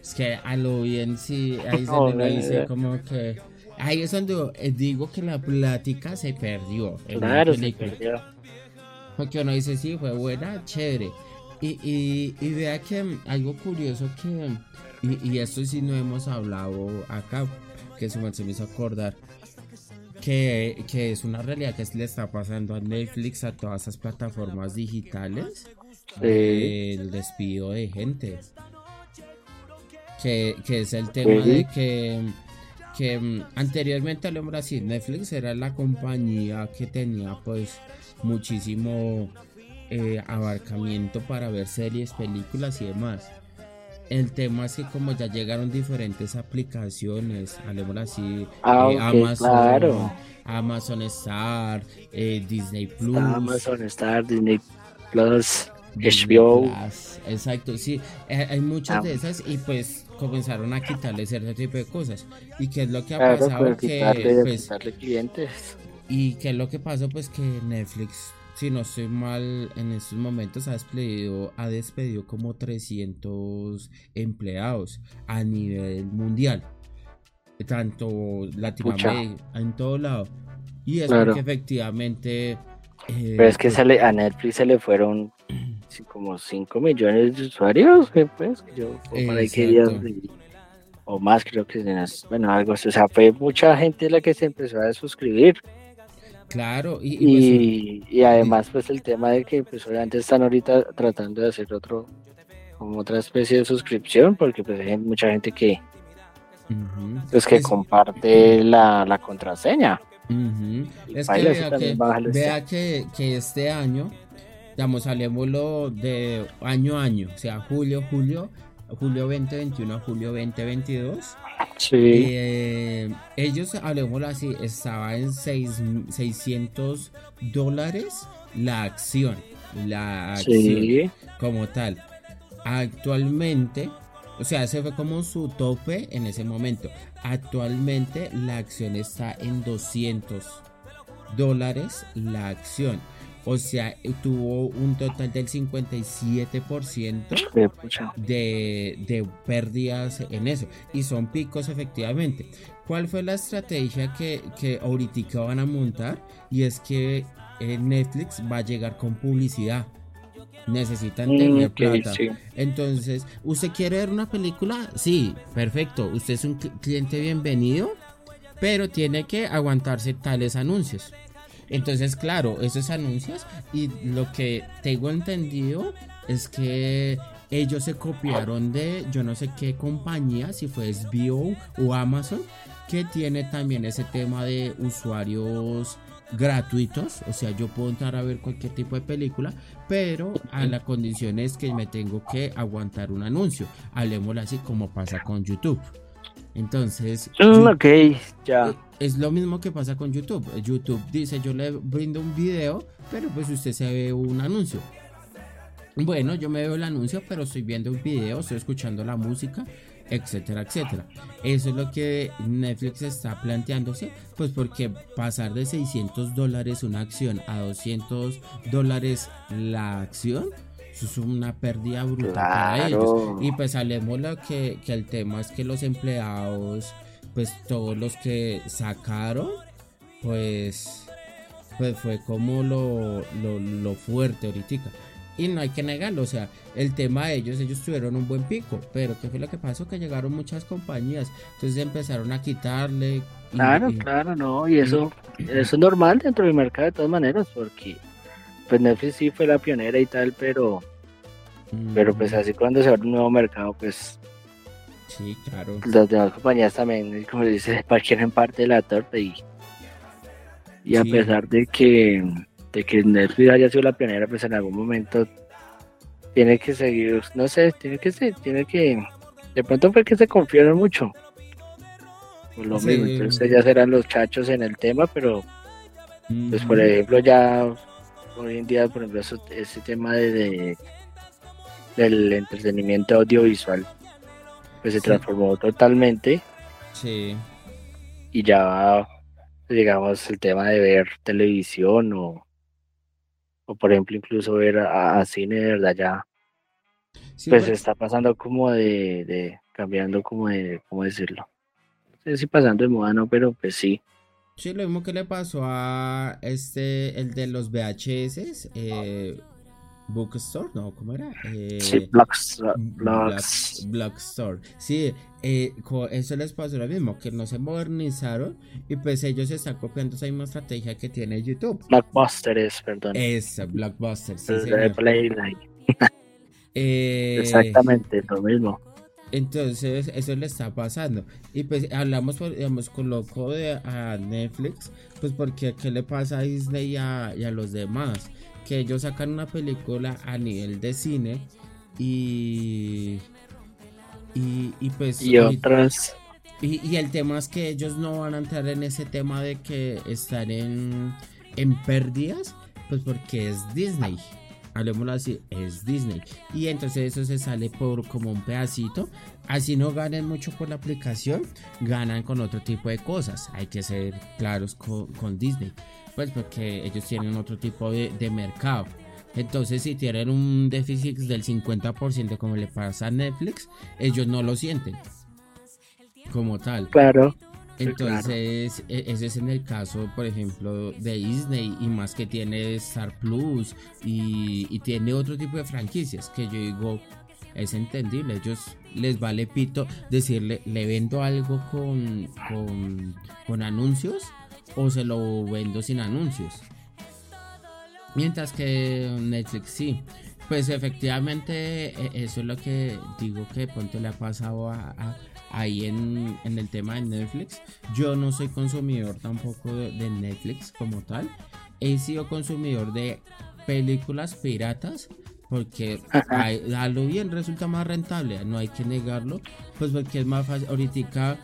C: es que a lo bien sí, ahí (laughs) se le dice como que... Ahí es donde eh, digo que la plática se perdió. En claro, se perdió. Porque uno dice, sí, fue buena, chévere. Y, y, y vea que algo curioso que... Y, y esto sí no hemos hablado acá, que se me hizo acordar que, es una realidad que le está pasando a Netflix, a todas esas plataformas digitales, el despido de gente. Que, es el tema de que, que mm, anteriormente hablamos así, Netflix era la compañía que tenía pues muchísimo eh, abarcamiento para ver series, películas y demás. El tema es que como ya llegaron diferentes aplicaciones, hablemos así,
B: ah, eh, Amazon,
C: Amazon Star, eh, Disney Plus.
B: Amazon Star, Disney Plus, HBO.
C: exacto, sí, eh, hay muchas de ah. esas y pues comenzaron a quitarle cierto tipo de cosas. ¿Y qué es lo que ha pasado? que,
B: pues, clientes.
C: ¿Y qué es lo que pasó? Pues que Netflix si no estoy mal, en estos momentos ha despedido, ha despedido como 300 empleados a nivel mundial, tanto Latinoamérica, en todo lado. Y es porque efectivamente...
B: Eh, Pero es que pues a Netflix se le fueron (clears throat) como 5 millones de usuarios, pues, que yo o más creo que bueno, algo, o sea, fue mucha gente la que se empezó a suscribir.
C: Claro,
B: y, y, pues, además pues el tema de que pues obviamente están ahorita tratando de hacer otro, como otra especie de suscripción, porque pues hay mucha gente que pues que comparte la, la contraseña.
C: Es que vea, que, que, este año, digamos, salémoslo de año a año, o sea, julio, julio, julio 2021 a julio 2022,
B: Sí.
C: Eh, ellos, hablemoslo así, estaba en seis- 600 dólares la acción. La acción
B: Sí.
C: como tal. Actualmente, o sea, ese fue como su tope en ese momento. Actualmente la acción está en 200 dólares la acción. O sea, tuvo un total del 57%
B: Qué pucha.
C: de, de pérdidas en eso. Y son picos efectivamente. ¿Cuál fue la estrategia que, que ahorita van a montar? Y es que eh, Netflix va a llegar con publicidad. Necesitan
B: Mm,
C: tener
B: ok,
C: plata.
B: sí.
C: Entonces, ¿usted quiere ver una película? Sí, perfecto. Usted es un cl- cliente bienvenido, pero tiene que aguantarse tales anuncios. Entonces, claro, esos anuncios y lo que tengo entendido es que ellos se copiaron de yo no sé qué compañía, si fue SBO o Amazon, que tiene también ese tema de usuarios gratuitos, o sea, yo puedo entrar a ver cualquier tipo de película, pero a la condición es que me tengo que aguantar un anuncio, hablemoslo así como pasa con YouTube. Entonces,
B: Mm, ok, ya.
C: Es lo mismo que pasa con YouTube. YouTube dice, yo le brindo un video, pero pues usted se ve un anuncio. Bueno, yo me veo el anuncio, pero estoy viendo un video, estoy escuchando la música, etcétera, etcétera. Eso es lo que Netflix está planteándose, pues porque pasar de 600 dólares una acción a 200 dólares la acción, eso es una pérdida brutal para ellos. Y pues hablemos lo que, que el tema es que los empleados, pues todos los que sacaron, pues, pues fue como lo, lo, lo fuerte ahorita. Y no hay que negarlo, o sea, el tema de ellos, ellos tuvieron un buen pico, pero ¿qué fue lo que pasó? Que llegaron muchas compañías, entonces empezaron a quitarle. y-
B: Claro,
C: y-
B: claro, no, y eso, eso es normal dentro del mercado de todas maneras, porque pues Netflix sí fue la pionera y tal, pero, pero pues
C: Mm,
B: así cuando se abre un nuevo mercado, pues
C: Sí, claro.
B: las demás compañías también, como dice, (laughs) quieren parte de la torta y, y a pesar de que, de que Netflix haya sido la pionera, pues en algún momento tiene que seguir, no sé, tiene que ser, tiene que, de pronto fue que se confiaron mucho. Por lo
C: Sí.
B: mismo, entonces ya serán los chachos en el tema, pero pues por ejemplo ya hoy en día, por ejemplo, eso- ese tema de, de- del entretenimiento audiovisual, pues se
C: Sí.
B: transformó totalmente.
C: Sí.
B: y ya digamos el tema de ver televisión o, o por ejemplo incluso ver a, a cine de verdad ya
C: Sí,
B: pues
C: por-
B: está pasando como de, de cambiando como de cómo decirlo no sé si pasando de moda no pero pues sí.
C: Sí, lo mismo que le pasó a este, el de los VHS, eh, Bookstore, no, ¿cómo era? Eh,
B: sí blogs
C: Block-
B: blogs
C: Blockstore. Sí, eh, eso les pasó lo mismo, que no se modernizaron y pues ellos están copiando esa misma estrategia que tiene YouTube.
B: blockbusters perdón
C: Esa, Blockbuster, sí,
B: de. Playline (laughs)
C: Eh,
B: exactamente lo mismo
C: Entonces, eso le está pasando. Y pues hablamos, por- digamos, con loco de a Netflix, pues porque qué le pasa a Disney y a, y a los demás. Que ellos sacan una película a nivel de cine y. Y, y pues.
B: y otras
C: y, y el tema es que ellos no van a entrar en ese tema de que están en, en pérdidas, pues porque es Disney. Hablemoslo así, es Disney. Y entonces eso se sale por como un pedacito. Así no ganen mucho por la aplicación, ganan con otro tipo de cosas. Hay que ser claros con, con Disney. Pues porque ellos tienen otro tipo de, de mercado. Entonces si tienen un déficit del 50% como le pasa a Netflix, ellos no lo sienten como tal.
B: claro Sí,
C: Entonces, e- ese es en el caso, por ejemplo, de Disney y más que tiene Star Plus y, y tiene otro tipo de franquicias que yo digo, es entendible, ellos les vale pito decirle, le vendo algo con, con, con anuncios o se lo vendo sin anuncios. Mientras que Netflix sí. Pues efectivamente e- eso es lo que digo que de pronto le ha pasado a, a- ahí en, en el tema de Netflix. Yo no soy consumidor tampoco de, de Netflix como tal. He sido consumidor de películas piratas porque a, a lo bien resulta más rentable, no hay que negarlo, pues porque es más fácil. Ahorita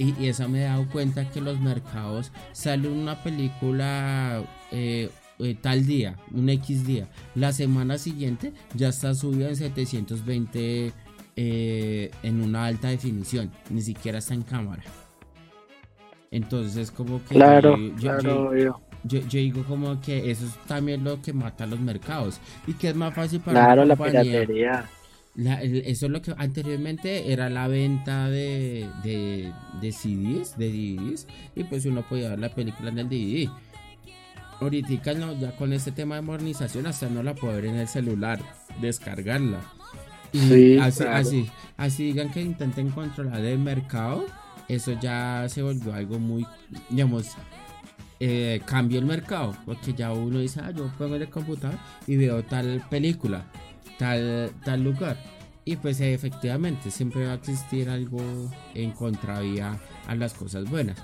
C: Y, eso me he dado cuenta que los mercados sale una película eh, eh, tal día, un X día. La semana siguiente ya está subida en 720 eh, en una alta definición. Ni siquiera está en cámara. Entonces como que...
B: Claro, yo,
C: yo, digo como que eso es también lo que mata a los mercados. Y que es más fácil para...
B: Claro, la piratería
C: eso es lo que anteriormente era la venta de, de, de CDs, de DVDs, y pues uno podía ver la película en el DVD. Ahorita no, ya con este tema de modernización hasta no la puede ver en el celular, descargarla. Y así, así, así digan que intenten controlar el mercado, eso ya se volvió algo muy, digamos, eh, cambió el mercado, porque ya uno dice, ah, yo pongo el computador y veo tal película tal, lugar. Y pues efectivamente siempre va a existir algo en contravía a las cosas buenas.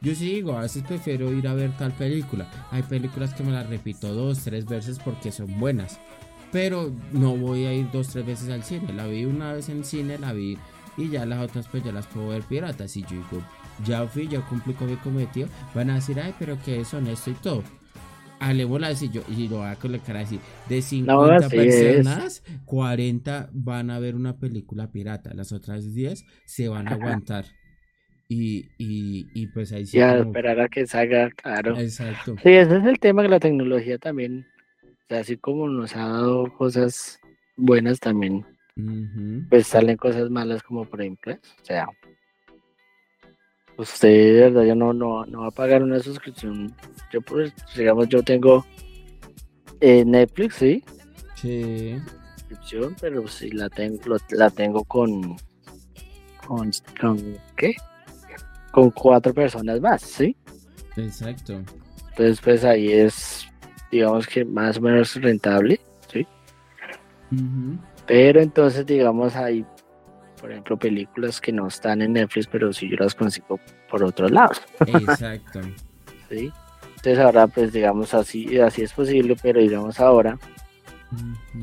C: Yo sí digo, a veces prefiero ir a ver tal película. Hay películas que me las repito dos, tres veces porque son buenas. Pero no voy a ir dos, tres veces al cine. La vi una vez en cine, la vi y ya las otras pues ya las puedo ver piratas. Y yo digo, ya fui, ya cumplí con mi cometido. Van a decir, ay, pero que es honesto y todo bola así, yo, y lo voy a colocar así, de 50 personas, 40 van a ver una película pirata, las otras 10 se van a aguantar. Y, y, y pues ahí
B: sí. Ya, esperar a que salga, claro.
C: Exacto.
B: Sí, ese es el tema que la tecnología también, así como nos ha dado cosas buenas también, pues salen cosas malas como por ejemplo, o sea, usted de verdad ya no, no, no va a pagar una suscripción. Yo pues, digamos, yo tengo eh, Netflix, sí.
C: Sí.
B: Suscripción, pero sí la tengo, la tengo con, con, con ¿qué? Con cuatro personas más, ¿sí?
C: Exacto.
B: Entonces, pues ahí es, digamos que más o menos rentable, ¿sí? Pero entonces, digamos, ahí por ejemplo, películas que no están en Netflix, pero si yo las consigo por otros lados.
C: Exacto. (laughs)
B: sí. Entonces ahora, pues digamos así, así es posible, pero digamos ahora,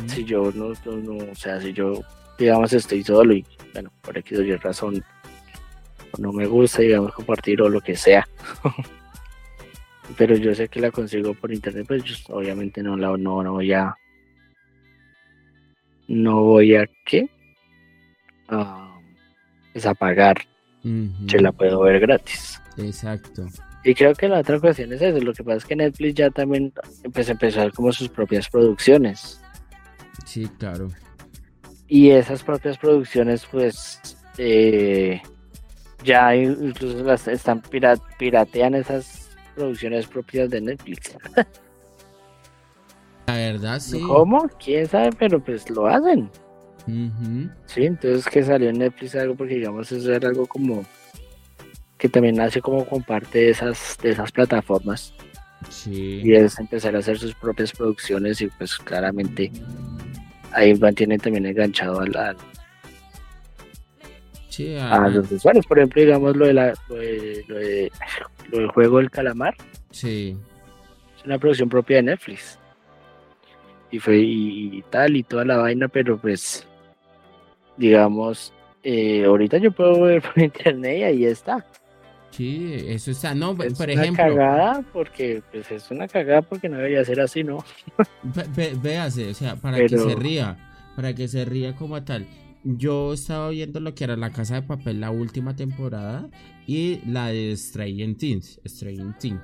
B: si yo no, no, o sea, si yo, digamos, estoy solo y, bueno, por X o Y razón, no me gusta, digamos, compartir o lo que sea. (laughs) pero yo sé que la consigo por internet, pues obviamente no la no, no voy a no voy a qué es a pagar. Se la puedo ver gratis.
C: Exacto.
B: Y creo que la otra cuestión es eso. Lo que pasa es que Netflix ya también pues, empezó a como sus propias producciones.
C: Sí, claro.
B: Y esas propias producciones, pues, eh, ya incluso las están piratean esas producciones propias de Netflix.
C: La verdad, sí.
B: ¿Cómo? ¿Quién sabe? Pero pues lo hacen. Sí, entonces que salió en Netflix algo porque digamos eso era algo como que también nace como comparte de esas, de esas plataformas. Y es empezar a hacer sus propias producciones y pues claramente ahí mantiene también enganchado a, la, a, los usuarios. Por ejemplo, digamos lo de la lo, de, lo, del juego del calamar.
C: Sí.
B: Es una producción propia de Netflix. Y fue y tal y toda la vaina, pero pues digamos, eh, ahorita yo puedo ver por (laughs) internet y ahí está.
C: Sí, eso está, no,
B: es
C: por
B: una cagada porque, pues es una cagada porque no debería ser así, ¿no? (laughs)
C: véase, o sea, para que se ría, para que se ría como tal. Yo estaba viendo lo que era La Casa de Papel, la última temporada, y la de Stranger Things, Stranger Things.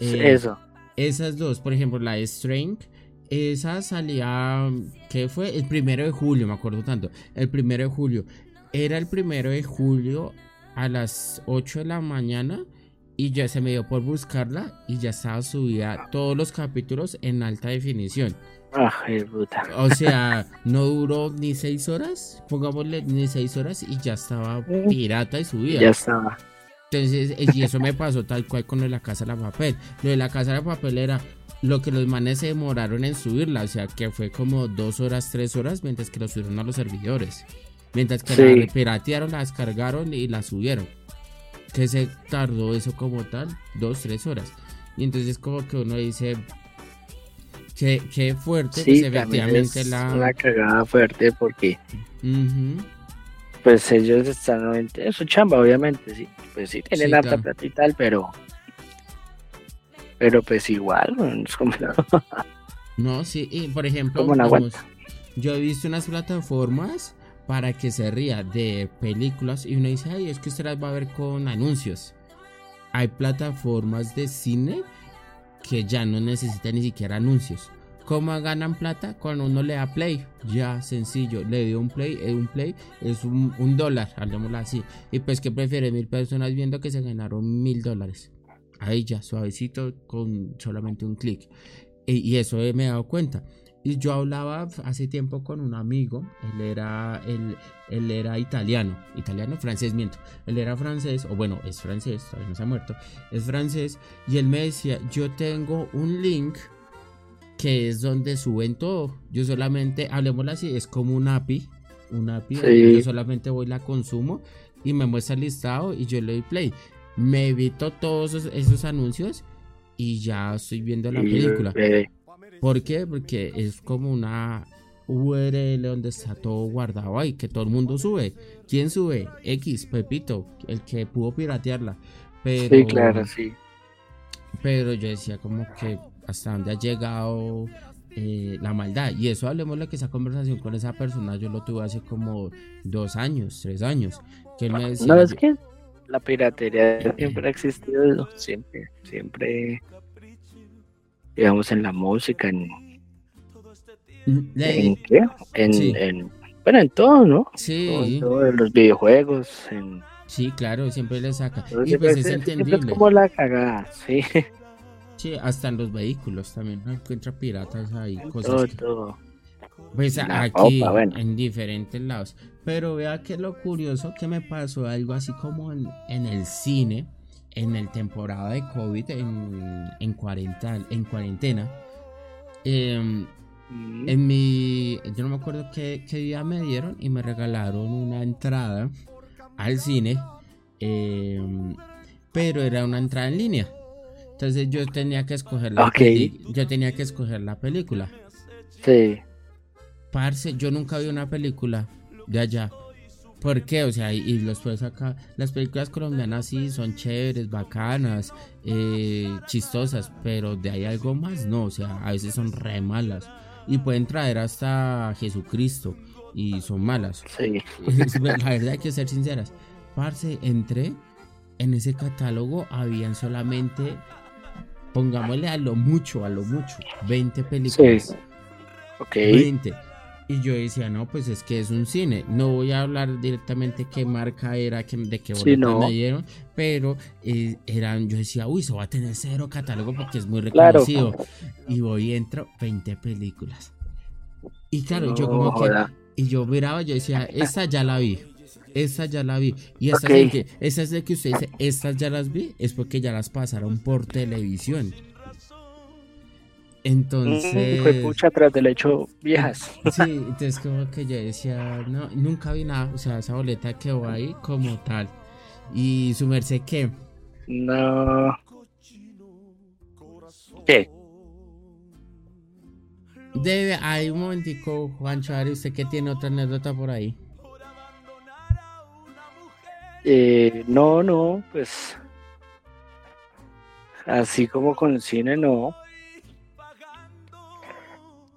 B: Eh, eso.
C: Esas dos, por ejemplo, la de Stranger esa salía, ¿qué fue? El primero de julio, me acuerdo tanto. El primero de julio. Era el primero de julio a las 8 de la mañana y ya se me dio por buscarla y ya estaba subida todos los capítulos en alta definición.
B: Ay, puta.
C: O sea, no duró ni 6 horas, pongámosle ni 6 horas y ya estaba pirata y subida.
B: Ya estaba.
C: Entonces, y eso me pasó tal cual con lo de la casa de la papel. Lo de la casa de la papel era lo que los manes se demoraron en subirla, o sea que fue como dos horas, tres horas, mientras que lo subieron a los servidores. Mientras que la piratearon, la descargaron y la subieron. Que se tardó eso como tal, dos, tres horas. Y entonces como que uno dice, que, qué fuerte,
B: sí, pues efectivamente la... Una cagada fuerte porque... pues ellos están en su chamba, obviamente, sí. Pues sí, tienen harta plata y tal, pero. Pero pues igual, no es como. (laughs)
C: no, sí, y por ejemplo, yo he visto unas plataformas para que se ría de películas y uno dice, ay, es que usted las va a ver con anuncios. Hay plataformas de cine que ya no necesitan ni siquiera anuncios. ¿Cómo ganan plata? Cuando uno le da play. Ya, sencillo. Le dio un play. Eh, un play es un, dólar, hablemoslo así. Y pues que prefiere mil personas viendo que se ganaron mil dólares. Ahí ya, suavecito, con solamente un clic. Y, eso me he dado cuenta. Y yo hablaba hace tiempo con un amigo. Él era, él, él era italiano. Italiano, francés, miento. Él era francés, o bueno, es francés, todavía no se ha muerto. Es francés. Y él me decía, yo tengo un link que es donde suben todo. Yo solamente, hablemoslo así, es como un API, un API, yo solamente voy la consumo y me muestra el listado y yo le doy play. Me evito todos esos, anuncios y ya estoy viendo la película. ¿Por qué? Porque es como una URL donde está todo guardado ahí, que todo el mundo sube. ¿Quién sube? X, Pepito, el que pudo piratearla. Pero,
B: sí, claro, sí.
C: Pero yo decía como que hasta dónde ha llegado eh, la maldad. Y eso hablemos de que esa conversación con esa persona yo lo tuve hace como dos años, tres años. Que él me decía,
B: no, es que la piratería siempre ha existido, siempre, siempre, digamos, en la música, en... ¿En qué? En, bueno, en todo, ¿no?
C: Sí.
B: en los videojuegos, en...
C: Sí, claro, siempre le saca. y pues es entendible. Es
B: como la cagada, sí.
C: Sí, hasta en los vehículos también no encuentra piratas ahí, cosas.
B: Todo,
C: Pues aquí, en diferentes lados. Pero vea que lo curioso que me pasó algo así como en, el cine, en el temporada de COVID, en, en, cuarentena, en cuarentena. Em. En mi. Yo no me acuerdo qué, qué, día me dieron y me regalaron una entrada al cine. Em, pero era una entrada en línea. Entonces yo tenía que escoger la yo tenía que escoger la película.
B: Sí.
C: Parce, yo nunca vi una película de allá. ¿Por qué? O sea, y, los puedes acá. Las películas colombianas sí son chéveres, bacanas, eh, chistosas, pero de ahí algo más no. O sea, a veces son re malas. Y pueden traer hasta Jesucristo y son malas.
B: Sí. (laughs)
C: La verdad hay que ser sinceras. Parce, entré. En ese catálogo habían solamente pongámosle a lo mucho, a lo mucho, 20 películas.
B: Sí. Ok.
C: 20. Y yo decía, no, pues es que es un cine. No voy a hablar directamente qué marca era, qué, de qué boletas me dieron, pero eh, eran, yo decía, uy, eso va a tener cero catálogo porque es muy reconocido. Y voy y entro 20 películas. Y claro, yo como que, y yo miraba, yo decía, esta ya la vi. Esa ya la vi. Y esa, es de que, esa es de que usted dice, estas ya las vi, es porque ya las pasaron por televisión. Entonces.
B: fue pucha tras del hecho viejas.
C: Sí, entonces como que yo decía, no, nunca vi nada. O sea, esa boleta quedó ahí como tal. Y su merced qué?
B: No. ¿Qué?
C: Debe, hay un momentico, Juancho, usted que tiene otra anécdota por ahí.
B: Eh, no, no, pues así como con el cine, no.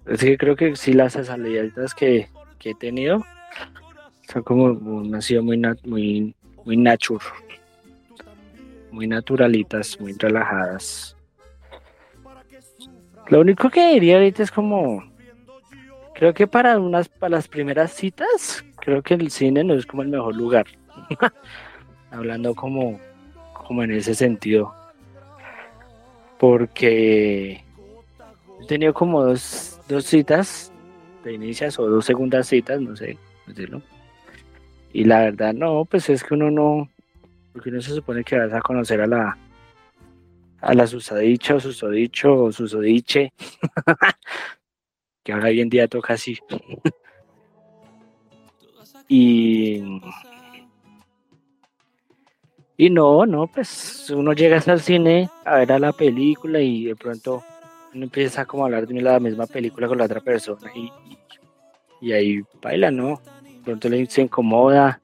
B: Es que creo que sí las salidas que, que he tenido son como han sido muy muy muy nature, muy naturalitas, muy relajadas. Lo único que diría ahorita es como creo que para unas para las primeras citas creo que el cine no es como el mejor lugar. (laughs) Hablando como, como en ese sentido. Porque he tenido como dos, dos citas de inicias o dos segundas citas, no sé decirlo. Y la verdad, no, pues es que uno no, porque uno se supone que vas a conocer a la a la susadicha susodicho o susodiche, (laughs) que ahora hoy en día toca así. (laughs) y y no, no, pues uno llega al cine a ver a la película y de pronto uno empieza como a hablar de la misma película con la otra persona y, y, ahí baila, ¿no? De pronto le se incomoda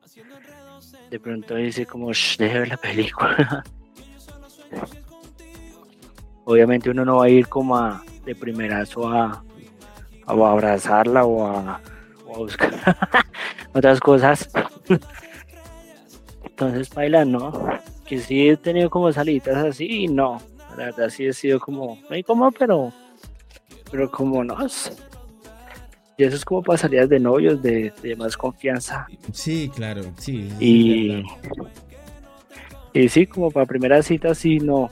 B: de pronto dice como, Shh, deje ver la película. (laughs) Obviamente uno no va a ir como a, de primerazo a, a abrazarla o a, o a buscar (laughs) otras cosas. (laughs) Entonces, baila, no. Que sí he tenido como salidas así, no. La verdad sí he sido como, no como, pero, pero como no. Y eso es como para salidas de novios, de, de más confianza.
C: Sí, claro, sí.
B: Y, y sí, como para primera cita, sí, no.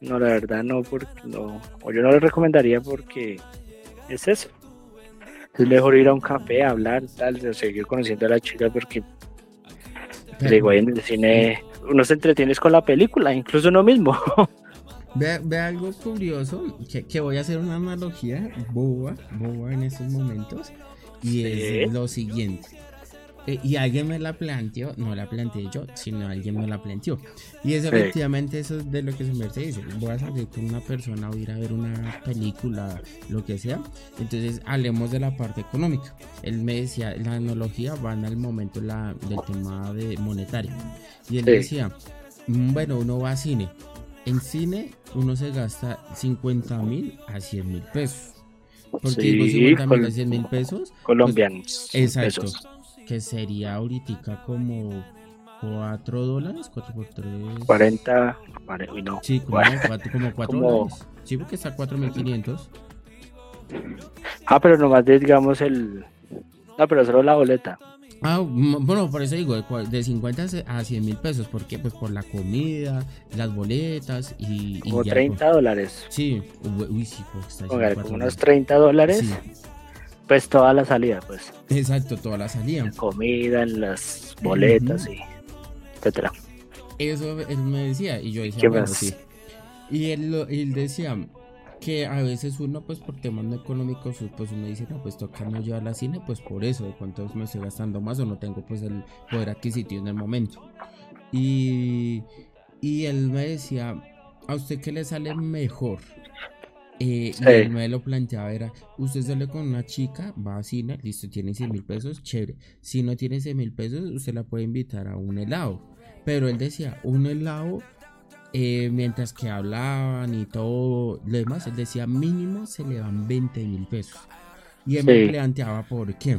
B: No, la verdad no, porque no. O yo no le recomendaría porque es eso. Es mejor ir a un café, a hablar, tal, de seguir conociendo a la chica porque
C: Pero-
B: digo, ahí en el cine uno se entretiene con la película, incluso uno mismo. (laughs)
C: Ve, ve algo curioso, que, que voy a hacer una analogía boba, boba en estos momentos, y es lo siguiente. Eh, y alguien me la planteó, no la planteé yo, sino alguien me la planteó. Y es
B: Sí.
C: efectivamente eso es de lo que su merced dice. Voy a salir con una persona o ir a ver una película, lo que sea. Entonces hablemos de la parte económica. Él me decía, la analogía van al momento la, del tema de monetario. Y él
B: Sí.
C: decía, "Mm, bueno, uno va a cine. En cine uno se gasta 50 mil a 100 mil pesos. ¿Por qué digo
B: Sí,
C: 50 mil a
B: col-
C: 100 mil pesos?
B: Colombianos.
C: Pues, Exacto.
B: pesos.
C: Que sería ahorita como 4 dólares, 4 por 3.
B: 40, cuare- uy, no.
C: Sí, como
B: Cuarenta.
C: 4, como (laughs) 4
B: Como-
C: dólares. Sí, porque está 4500.
B: Ah, pero nomás de, digamos el... No, pero solo la boleta.
C: Ah, bueno, por eso digo, de cua- de 50 a 100 mil pesos. ¿Por qué? Pues por la comida, las boletas y. y
B: Como
C: ya,
B: 30 dólares.
C: pues, Sí, uy, sí, pues está cuatro
B: como unos
C: dólares.
B: 30 dólares,
C: Sí,
B: pues toda la salida, pues.
C: exacto, toda la salida.
B: En comida, en las boletas y etcétera.
C: Eso él me decía y yo dije,
B: ¿Qué
C: bueno, sí. Y él, él decía que a veces uno, pues por temas no económicos, pues uno dice, no, pues toca no llevar al cine, pues por eso, de cuánto me estoy gastando más o no tengo pues el poder adquisitivo en el momento. Y, y él me decía, ¿a usted qué le sale mejor? Eh,
B: Sí.
C: Y él me lo planteaba, era, usted sale con una chica, va a cine, listo, tiene 100 mil pesos, chévere. Si no tiene 100 mil pesos, usted la puede invitar a un helado. Pero él decía, un helado, eh, mientras que hablaban y todo lo demás, él decía, mínimo se le van 20 mil pesos. Y él me planteaba por qué.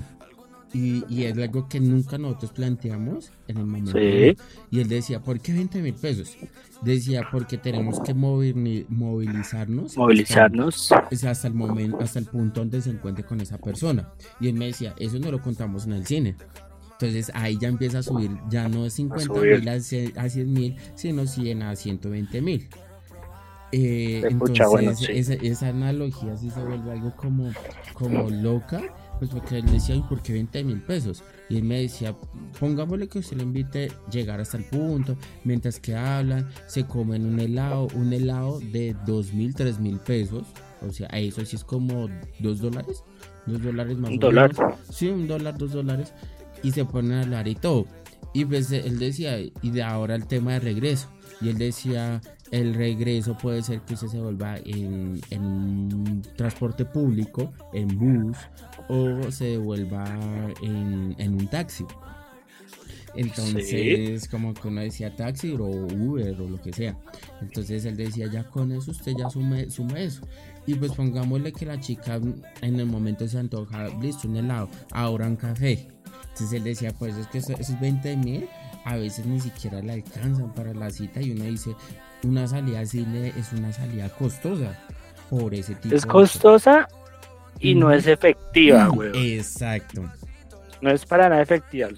C: Y, y es algo que nunca nosotros planteamos en el momento.
B: Sí.
C: Y él decía, ¿por qué 20 mil pesos? Decía, porque tenemos que movili- movilizarnos.
B: Movilizarnos.
C: Hasta, hasta el momento, hasta el punto donde se encuentre con esa persona. Y él me decía, eso no lo contamos en el cine. Entonces ahí ya empieza a subir, ya no es 50
B: subir.
C: mil a 100 mil, sino 100 a 120 mil. Eh, entonces
B: pucha, bueno, sí.
C: esa, esa analogía sí se vuelve algo como, como loca, pues porque él decía, ¿y por qué 20 mil pesos? Y él me decía, pongámosle que usted le invite a llegar hasta el punto, mientras que hablan, se comen un helado, un helado de 2 mil, 3 mil pesos, o sea, eso sí es como 2 dólares, 2 dólares más
B: Un dólar.
C: Sí, un dólar, dos dólares, y se ponen a hablar y todo. Y pues él decía, y de ahora el tema de regreso. Y él decía, el regreso puede ser que usted se vuelva en, en transporte público, en bus, o se devuelva en, en un taxi. Entonces, como que uno decía taxi o Uber o lo que sea. Entonces él decía, ya con eso usted ya sume, sume eso. Y pues pongámosle que la chica en el momento se antoja, listo, un helado, ahora un café. Entonces él decía, pues es que eso- esos 20 mil a veces ni siquiera le alcanzan para la cita y uno dice, una salida al cine es una salida costosa por ese tipo
B: Es
C: de
B: costosa y no es efectiva, güey.
C: Exacto.
B: No es para nada efectiva.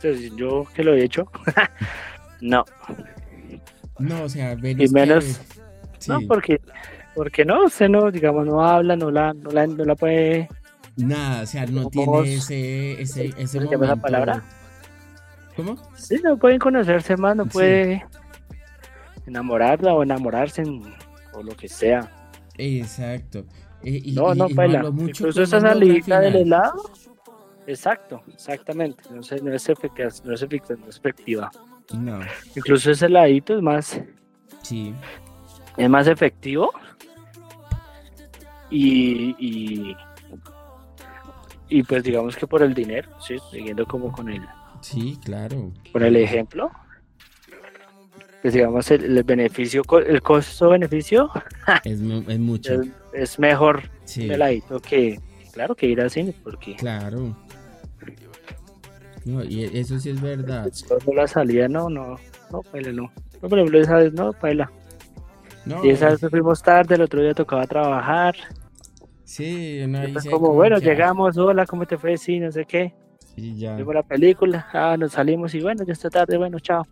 B: Te- yo que lo he hecho, (laughs) no.
C: No, o sea, menos
B: Y menos-
C: que-
B: No, porque, porque no, usted no, digamos, no habla, no la, no la, no la puede.
C: Nada, o sea, no
B: ¿Cómo
C: tiene ese, ese, ese
B: ¿cómo se llama esa
C: momento.
B: palabra?
C: ¿Cómo?
B: Sí, no pueden conocerse más, no
C: Sí.
B: puede enamorarla o enamorarse en- o lo que sea.
C: Exacto. Eh, y-
B: No, no,
C: y
B: baila.
C: mucho
B: Incluso esa salidita del helado. Exacto, exactamente. No, sé, no es efectiva, no es efectiva, no es efectiva.
C: No,
B: Incluso ese heladito es más,
C: sí.
B: es más efectivo. Y, y, y pues digamos que por el dinero, sí, siguiendo como con el,
C: Sí, claro.
B: Por el ejemplo, pues digamos el, beneficio, el costo-beneficio (laughs)
C: es, es, mucho.
B: Es, mejor sí. que, claro, que ir al cine, porque...
C: Claro. No, y eso sí es verdad.
B: Solo la salida, no, no, no, paila, no. No, por ejemplo, esa vez, no, paila. No, y esa vez fuimos tarde, el otro día tocaba trabajar.
C: Sí, una
B: vez como, bueno, llegamos, hola, ¿cómo te fue? Sí, no sé qué.
C: Y ya.
B: Vimos la película, ah, nos salimos y bueno, ya está tarde, bueno, chao.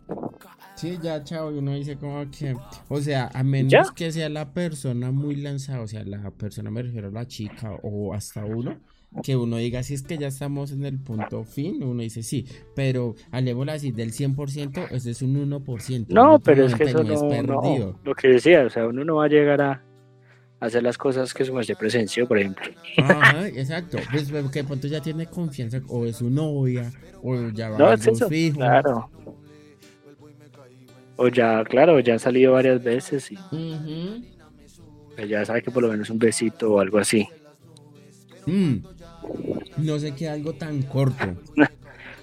C: Sí, ya, chao, y uno dice como que, o sea, a menos que sea la persona muy lanzada, o sea, la persona me refiero a la chica o hasta uno, que uno diga, si es que ya estamos en el punto fin, uno dice sí, pero hablemos así, del 100%, ese es un 1%.
B: No, pero es que eso no, es perdido. lo que decía, o sea, uno no va a llegar a hacer las cosas que su madre presenció, por ejemplo.
C: Ajá, (laughs) exacto, pues porque pronto ya tiene confianza, o es su novia, o ya va
B: no, a es eso, fijo. Claro. O ya, claro, ya han salido varias veces y ya sabe que por lo menos un besito o algo así.
C: Mm. No sé qué algo tan corto. (laughs)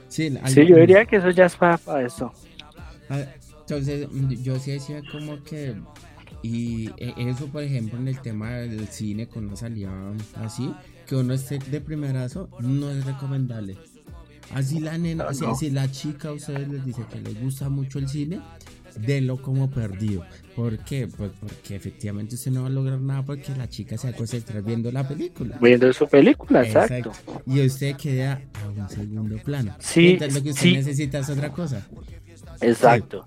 B: Sí, yo diría que eso ya es para, eso.
C: Entonces, yo sí decía como que. Y e, eso, por ejemplo, en el tema del cine, con una salida así, que uno esté de primerazo, no es recomendable. Así la nena, si, la chica a ustedes les dice que les gusta mucho el cine, denlo como perdido. ¿Por qué? Pues porque efectivamente usted no va a lograr nada porque la chica se va a concentrar viendo la película.
B: Viendo su película, exacto.
C: Y usted queda a un segundo plano.
B: Sí.
C: lo que usted necesita es otra cosa.
B: Exacto.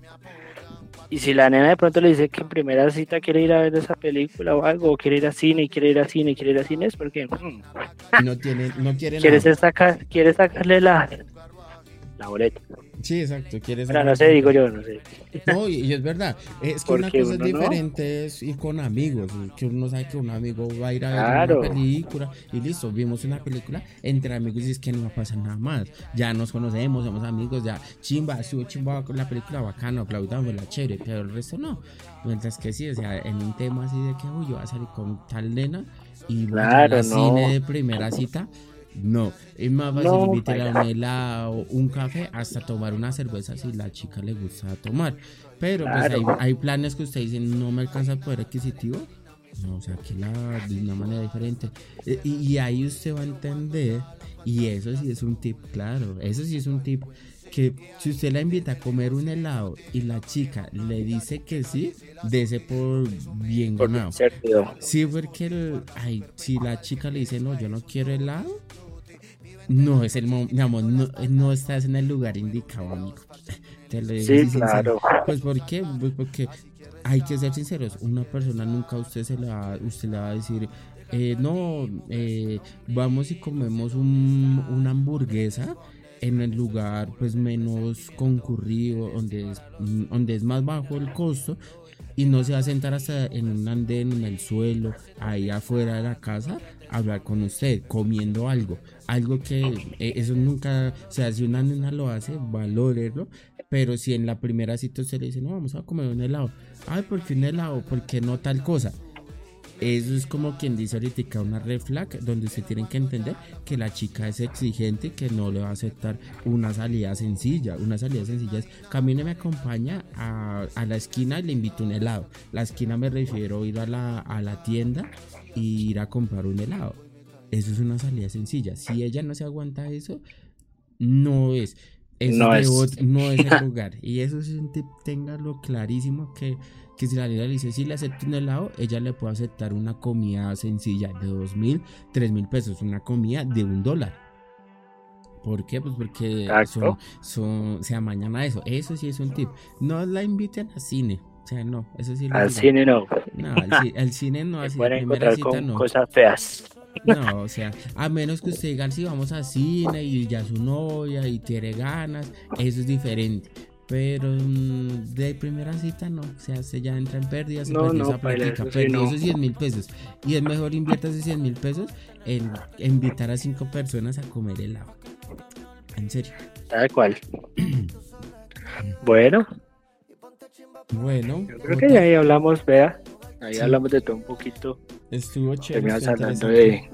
B: Y si la nena de pronto le dice que en primera cita quiere ir a ver esa película o algo, o quiere ir a cine y quiere ir a cine y quiere ir a cine, es porque
C: mm, no tiene, no quiere
B: ¿Quieres Sacar, quiere sacarle la, la boleta.
C: Sí, exacto. ¿Quieres
B: Pero no sé, digo yo, no sé.
C: No, y, es verdad. Es que una cosa es diferente es ir con amigos. Que uno sabe que un amigo va a ir a ver una película y listo, vimos una película entre amigos y es que no pasa nada más. Ya nos conocemos, somos amigos, ya chimba, estuvo chimba con la película bacana, aplaudamos la chévere, pero el resto no. Mientras que sí, o sea, en un tema así de que uy, yo voy a salir con tal nena y
B: claro,
C: a cine de primera cita no, es más fácil no, invitar a un helado, un café, hasta tomar una cerveza si la chica le gusta tomar. Pero pues hay, planes que usted dice no me alcanza el poder adquisitivo. No, o sea, que la de una manera diferente. Eh, y, y, ahí usted va a entender, y eso sí es un tip, claro, eso sí es un tip, que si usted la invita a comer un helado y la chica le dice que sí, dese por bien ganado. Sí, porque el, ay, si la chica le dice no, yo no quiero helado, no es el digamos, no, no, estás en el lugar indicado, amigo. (laughs)
B: Te lo digo sí, claro.
C: Pues ¿por qué? Pues porque hay que ser sinceros. Una persona nunca usted se la, usted le va a decir, eh, no, eh, vamos y comemos un, una hamburguesa en el lugar pues menos concurrido, donde es, donde es más bajo el costo y no se va a sentar hasta en un andén, en el suelo, ahí afuera de la casa, a hablar con usted, comiendo algo. Algo que eh, eso nunca, o sea, si una nena lo hace, valórelo. Pero si en la primera cita usted le dice, no, vamos a comer un helado. Ay, ¿por qué un helado? ¿Por qué no tal cosa? Eso es como quien dice ahorita una red flag, donde usted tiene que entender que la chica es exigente y que no le va a aceptar una salida sencilla. Una salida sencilla es, camine me acompaña a, la esquina y le invito un helado. La esquina me refiero a ir a la, a la tienda y ir a comprar un helado. Eso es una salida sencilla. Si ella no se aguanta eso, no es. no, es. no es el (laughs) lugar. Y eso es un tip, téngalo clarísimo que que si la niña le dice si le acepta un helado, ella le puede aceptar una comida sencilla de dos mil, tres mil pesos, una comida de un dólar. ¿Por qué? Pues porque son, son, se amañan a eso. Eso sí es un tip. No la inviten al cine. O sea, no, eso sí.
B: Al cine no.
C: No, al, cine no, (laughs) así de primera cita no.
B: Cosas feas.
C: No, o sea, a menos que usted diga si vamos al cine y ya su novia y tiene ganas, eso es diferente. Pero mm, de primera cita no, o sea, se ya entra en pérdidas,
B: no,
C: no, esa
B: plática,
C: perdió esos 100 mil pesos. Y es mejor invierte esos 100 mil pesos en invitar a cinco personas a comer helado. En serio.
B: Tal cual. bueno.
C: Bueno.
B: Yo creo que ya ahí hablamos, vea. Ahí hablamos de todo un poquito.
C: Estuvo chévere.
B: Terminamos hablando de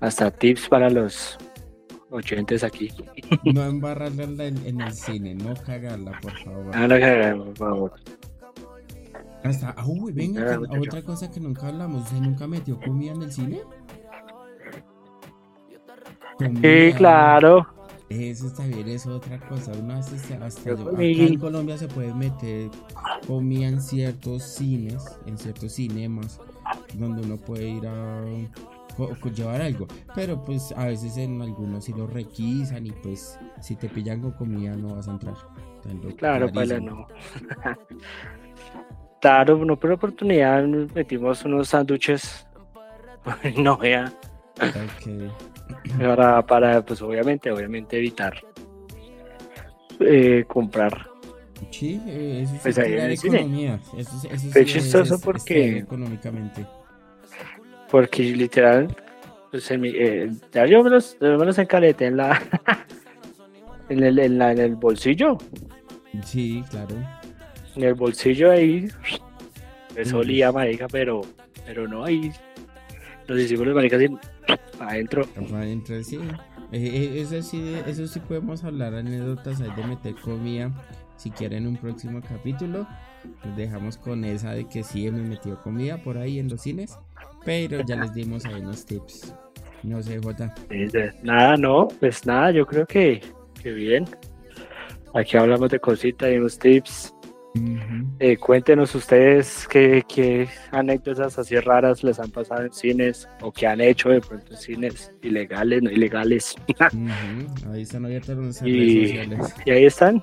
B: hasta tips para los oyentes aquí.
C: No embarrarla en, en el cine, no cagarla, por favor.
B: No la cagarla, por favor.
C: Hasta, ah, uy, venga,
B: Ah, muchacho.
C: otra cosa que nunca hablamos, ¿usted nunca metió comida en el cine?
B: Sí, claro.
C: Eso está bien, es otra cosa. Uno hace hasta, hasta
B: Yo
C: acá en Colombia se puede meter comida en ciertos cines, en ciertos cinemas, donde uno puede ir a llevar algo. Pero pues a veces en algunos sí lo requisan y pues si te pillan con comida no vas a entrar.
B: Claro, para no. (laughs) claro, no por oportunidad metimos unos sándwiches. (laughs) no vea.
C: Ok.
B: Para, para, pues obviamente, obviamente evitar eh, comprar.
C: Sí, eh, eso
B: Pues
C: es
B: ahí en cine.
C: economía. Eso, eso
B: Fue
C: sí
B: chistoso
C: es- es
B: porque-
C: económicamente.
B: Porque literal, pues en mi, eh, ya yo me los, me los encaleté en la, (laughs) en el, en la, en el bolsillo,
C: Sí, claro.
B: en el bolsillo ahí, eso
C: Mm.
B: olía marica, pero, pero no ahí, nos hicimos los maricas y adentro.
C: Adentro, sí. Eh, eh, eso sí, eso sí podemos hablar anécdotas ahí de meter comida. Si quieren un próximo capítulo, pues dejamos con esa de que sí hemos metido comida por ahí en los cines. Pero ya les dimos ahí unos tips. No sé, Jota.
B: Nada, no, pues nada, yo creo que, que bien. Aquí hablamos de cositas y unos tips. Eh, cuéntenos ustedes qué, qué anécdotas así raras les han pasado en cines o qué han hecho de pronto en cines ilegales, no ilegales. (laughs)
C: Ahí están abiertas redes
B: Y,
C: sociales.
B: y ahí están.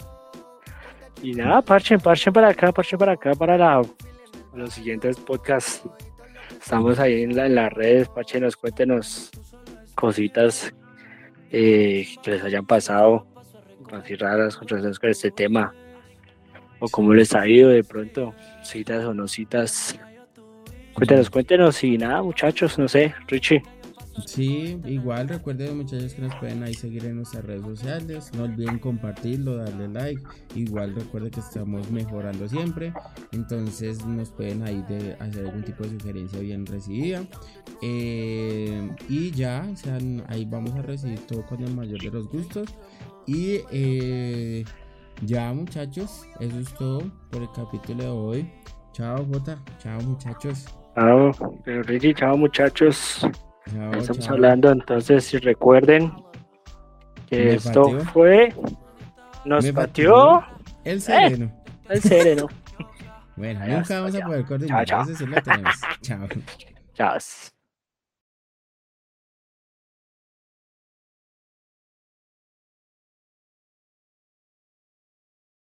B: Y nada, parchen, parchen para acá, parchen para acá para la, los siguientes podcasts. Estamos ahí en, la- en las redes, parchenos, cuéntenos cositas eh, que les hayan pasado, así raras con relación con este tema. O cómo les ha ido de pronto, citas o no citas. Cuéntenos, cuéntenos y nada, muchachos, no sé, Richie.
C: Sí, igual recuerden muchachos que nos pueden ahí seguir en nuestras redes sociales. No olviden compartirlo, darle like. Igual recuerden que estamos mejorando siempre. Entonces nos pueden ahí de hacer algún tipo de sugerencia bien recibida. Eh, y ya, o sea, ahí vamos a recibir todo con el mayor de los gustos. Y eh, ya muchachos, eso es todo por el capítulo de hoy. Chao Jota, chao muchachos.
B: Chao, Richie, chao muchachos.
C: Chao,
B: Estamos
C: chao.
B: hablando, entonces, si recuerden que
C: Me
B: esto
C: pateó.
B: fue. Nos
C: Me
B: pateó
C: El sereno.
B: el sereno. (laughs)
C: Bueno, nunca vamos a poder coordinar.
B: Chao, chao.
C: Eso sí lo tenemos. Chao.
B: Chao.